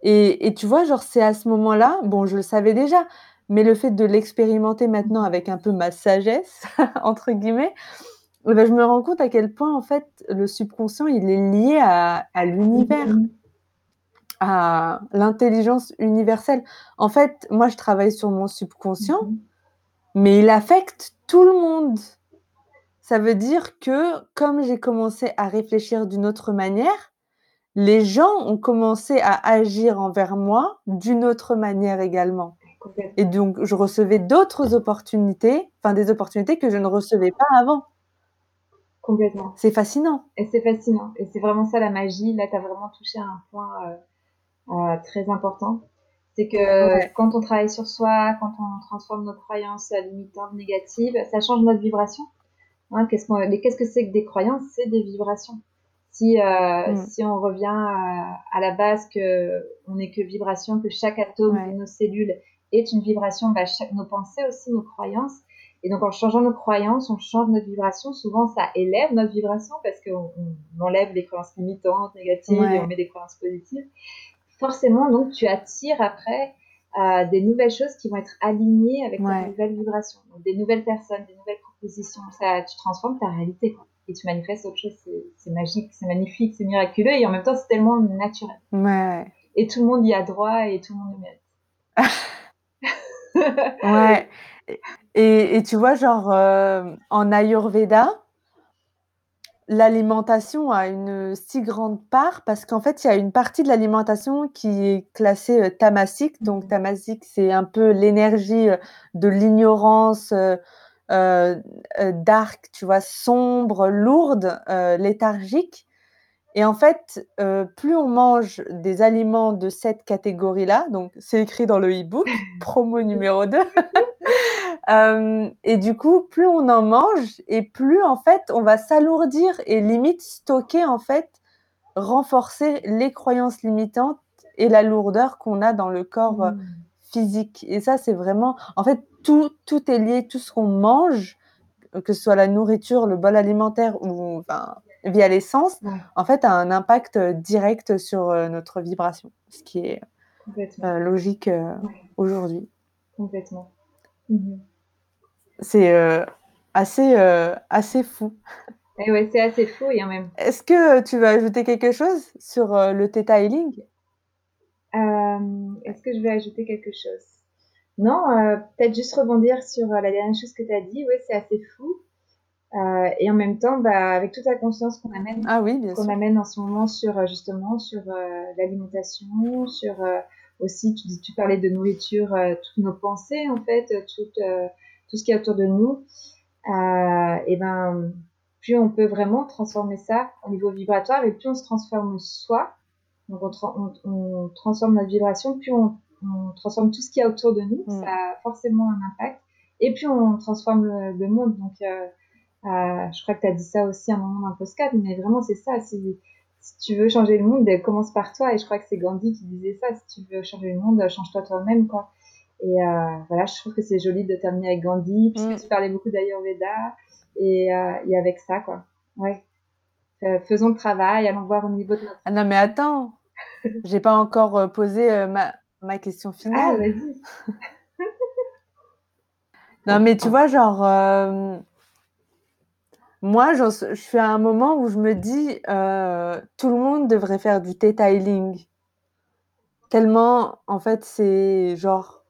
Et, et, tu vois, genre, c'est à ce moment-là, bon, je le savais déjà, mais le fait de l'expérimenter maintenant avec un peu ma sagesse, entre guillemets, eh ben, je me rends compte à quel point, en fait, le subconscient, il est lié à, à l'univers, mmh à l'intelligence universelle. En fait, moi, je travaille sur mon subconscient, mmh mais il affecte tout le monde. Ça veut dire que, comme j'ai commencé à réfléchir d'une autre manière, les gens ont commencé à agir envers moi d'une autre manière également. Et donc, je recevais d'autres opportunités, enfin des opportunités que je ne recevais pas avant. Complètement. C'est fascinant. Et c'est fascinant. Et c'est vraiment ça la magie. Là, tu as vraiment touché à un point euh, euh, très important. C'est que quand on travaille sur soi, quand on transforme nos croyances limitantes, négatives, ça change notre vibration. Hein, qu'est-ce, qu'est-ce que c'est que des croyances? C'est des vibrations. Si, euh, mm. si on revient à, à la base que on n'est que vibration, que chaque atome de nos cellules est une vibration, bah, nos pensées aussi, nos croyances. Et donc en changeant nos croyances, on change notre vibration. Souvent, ça élève notre vibration parce qu'on enlève les croyances limitantes, négatives et on met des croyances positives. Forcément, donc tu attires après euh, des nouvelles choses qui vont être alignées avec ta nouvelle vibration. Donc des nouvelles personnes, des nouvelles Ça, tu transformes ta réalité quoi. et tu manifestes autre chose. C'est magique, c'est magnifique, c'est miraculeux et en même temps c'est tellement naturel. Ouais. Et tout le monde y a droit et tout le monde le mérite. ouais. Et, et, tu vois, genre, euh, en Ayurveda, l'alimentation a une si grande part parce qu'en fait, il y a une partie de l'alimentation qui est classée euh, tamasique. Donc, mmh. tamasique, c'est un peu l'énergie euh, de l'ignorance, euh, dark, tu vois, sombre, lourde, léthargique. Et en fait, euh, plus on mange des aliments de cette catégorie-là, donc c'est écrit dans le e-book, promo numéro 2, euh, et du coup, plus on en mange et plus en fait on va s'alourdir et limite stocker en fait, renforcer les croyances limitantes et la lourdeur qu'on a dans le corps euh, mmh. Physique. Et ça, c'est vraiment, en fait, tout, tout est lié, tout ce qu'on mange, que ce soit la nourriture, le bol alimentaire ou enfin, via l'essence, en fait, a un impact euh, direct sur euh, notre vibration, ce qui est euh, logique aujourd'hui. Complètement. Mhm. C'est assez, assez fou. Et eh ouais, c'est assez fou et en même. Est-ce que tu veux ajouter quelque chose sur le Theta Healing? Est-ce que je vais ajouter quelque chose? Non, peut-être juste rebondir sur la dernière chose que tu as dit. Oui, c'est assez fou. Euh, et en même temps, bah, avec toute la conscience qu'on amène, ah oui, qu'on amène en ce moment sur euh, justement sur euh, l'alimentation, sur aussi tu, tu, parlais de nourriture, toutes nos pensées en fait, tout, tout ce qui est autour de nous. et ben, plus on peut vraiment transformer ça au niveau vibratoire, et plus on se transforme soi. Donc on, on, transforme notre vibration, plus on, on, transforme tout ce qui est autour de nous, mm. ça a forcément un impact. Et puis on transforme le, le monde. Donc euh, je crois que tu as dit ça aussi à un moment dans le postcard, mais vraiment c'est ça. Si, si, tu veux changer le monde, commence par toi. Et je crois que c'est Gandhi qui disait ça. Si tu veux changer le monde, change-toi toi-même, quoi. Et euh, voilà, je trouve que c'est joli de terminer avec Gandhi, puisque mm. tu parlais beaucoup d'Ayurveda. Et, euh, et avec ça, quoi. Ouais. Euh, faisons le travail, allons voir au niveau de notre. Ah non, mais attends, j'ai pas encore euh, posé euh, ma, ma question finale. Ah, vas-y. non, mais tu vois, genre, moi, je suis à un moment où je me dis, tout le monde devrait faire du detailing. Tellement, en fait, c'est genre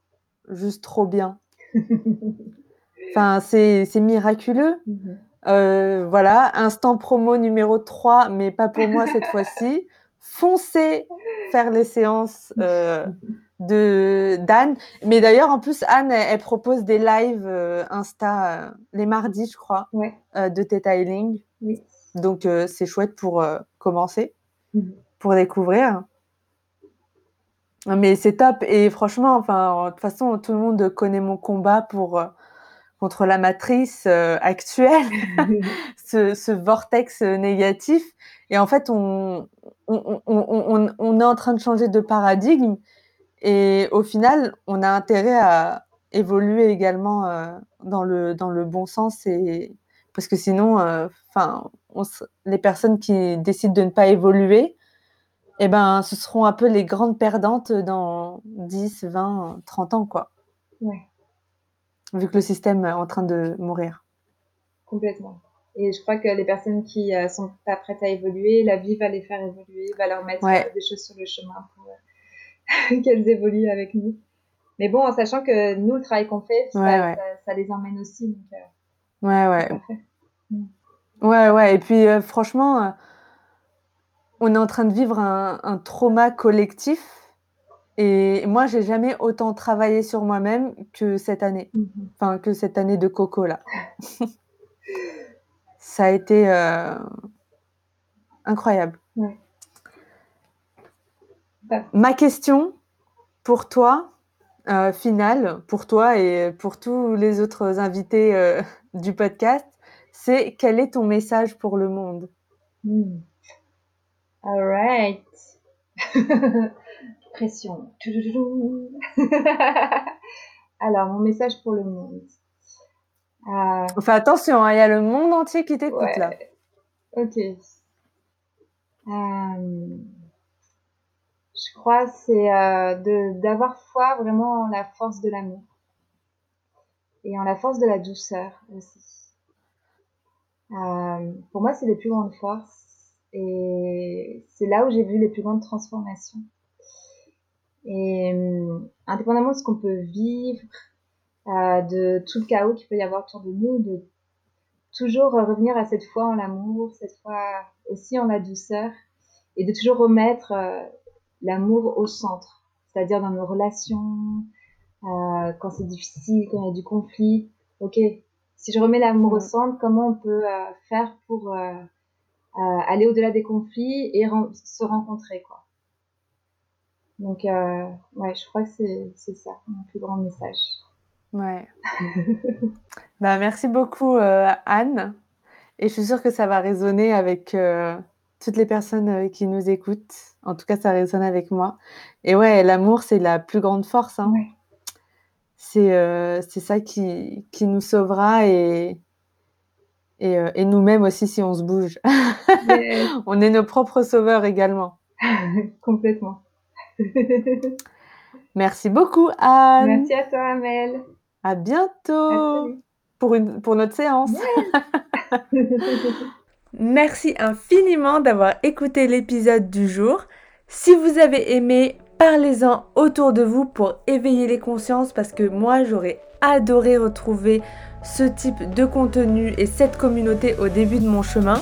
juste trop bien. Enfin, c'est miraculeux. Mhm. Euh, voilà, instant promo numéro 3, mais pas pour moi cette fois-ci. Foncez faire les séances euh, de d'Anne. Mais d'ailleurs, en plus, Anne, elle, propose des lives euh, Insta les mardis, je crois, de Theta Healing. Oui. Donc, c'est chouette pour commencer, mhm. pour découvrir. Mais c'est top. Et franchement, enfin, de toute façon, tout le monde connaît mon combat pour contre la matrice euh, actuelle, ce, vortex négatif. Et en fait, on, on, est en train de changer de paradigme. Et au final, on a intérêt à évoluer également euh, dans, le, dans le bon sens. Et, parce que sinon, euh, enfin, les personnes qui décident de ne pas évoluer, eh ben, ce seront un peu les grandes perdantes dans 10, 20, 30 ans. Quoi. Ouais vu que le système est en train de mourir. Complètement. Et je crois que les personnes qui euh, sont pas prêtes à évoluer, la vie va les faire évoluer, va leur mettre euh, des choses sur le chemin pour euh, qu'elles évoluent avec nous. Mais bon, en sachant que nous, le travail qu'on fait, ça, les emmène aussi. ouais, ouais. Mm. Ouais, ouais. Et puis, franchement, on est en train de vivre un, un trauma collectif et moi, j'ai jamais autant travaillé sur moi-même que cette année. Mhm. Enfin, que cette année de coco, là. Ça a été euh, incroyable. Bah. Ma question pour toi, euh, finale, pour toi et pour tous les autres invités euh, du podcast, c'est quel est ton message pour le monde? Hmm. All right. pression. Alors, mon message pour le monde. Euh... Enfin, attention, hein, il y a le monde entier qui t'écoute là. Ok. Euh... Je crois c'est euh, d'avoir foi vraiment en la force de l'amour et en la force de la douceur aussi. Euh, pour moi, c'est les plus grandes forces et c'est là où j'ai vu les plus grandes transformations. Et euh, indépendamment de ce qu'on peut vivre, euh, de tout le chaos qu'il peut y avoir autour de nous, de toujours revenir à cette foi en l'amour, cette foi aussi en la douceur, et de toujours remettre euh, l'amour au centre, c'est-à-dire dans nos relations, euh, quand c'est difficile, quand il y a du conflit. Ok, si je remets l'amour au centre, comment on peut euh, faire pour aller au-delà des conflits et se rencontrer, quoi. Donc, euh, ouais, je crois que c'est ça, mon plus grand message. Ouais. bah, merci beaucoup, euh, Anne. Et je suis sûre que ça va résonner avec euh, toutes les personnes qui nous écoutent. En tout cas, ça résonne avec moi. Et ouais, l'amour, c'est la plus grande force. Hein. C'est ça qui, qui nous sauvera et, et, et nous-mêmes aussi si on se bouge. on est nos propres sauveurs également. Complètement. Merci beaucoup, Anne. Merci à toi, Amel. À bientôt pour, une, pour notre séance. Merci infiniment d'avoir écouté l'épisode du jour. Si vous avez aimé, parlez-en autour de vous pour éveiller les consciences parce que moi j'aurais adoré retrouver ce type de contenu et cette communauté au début de mon chemin.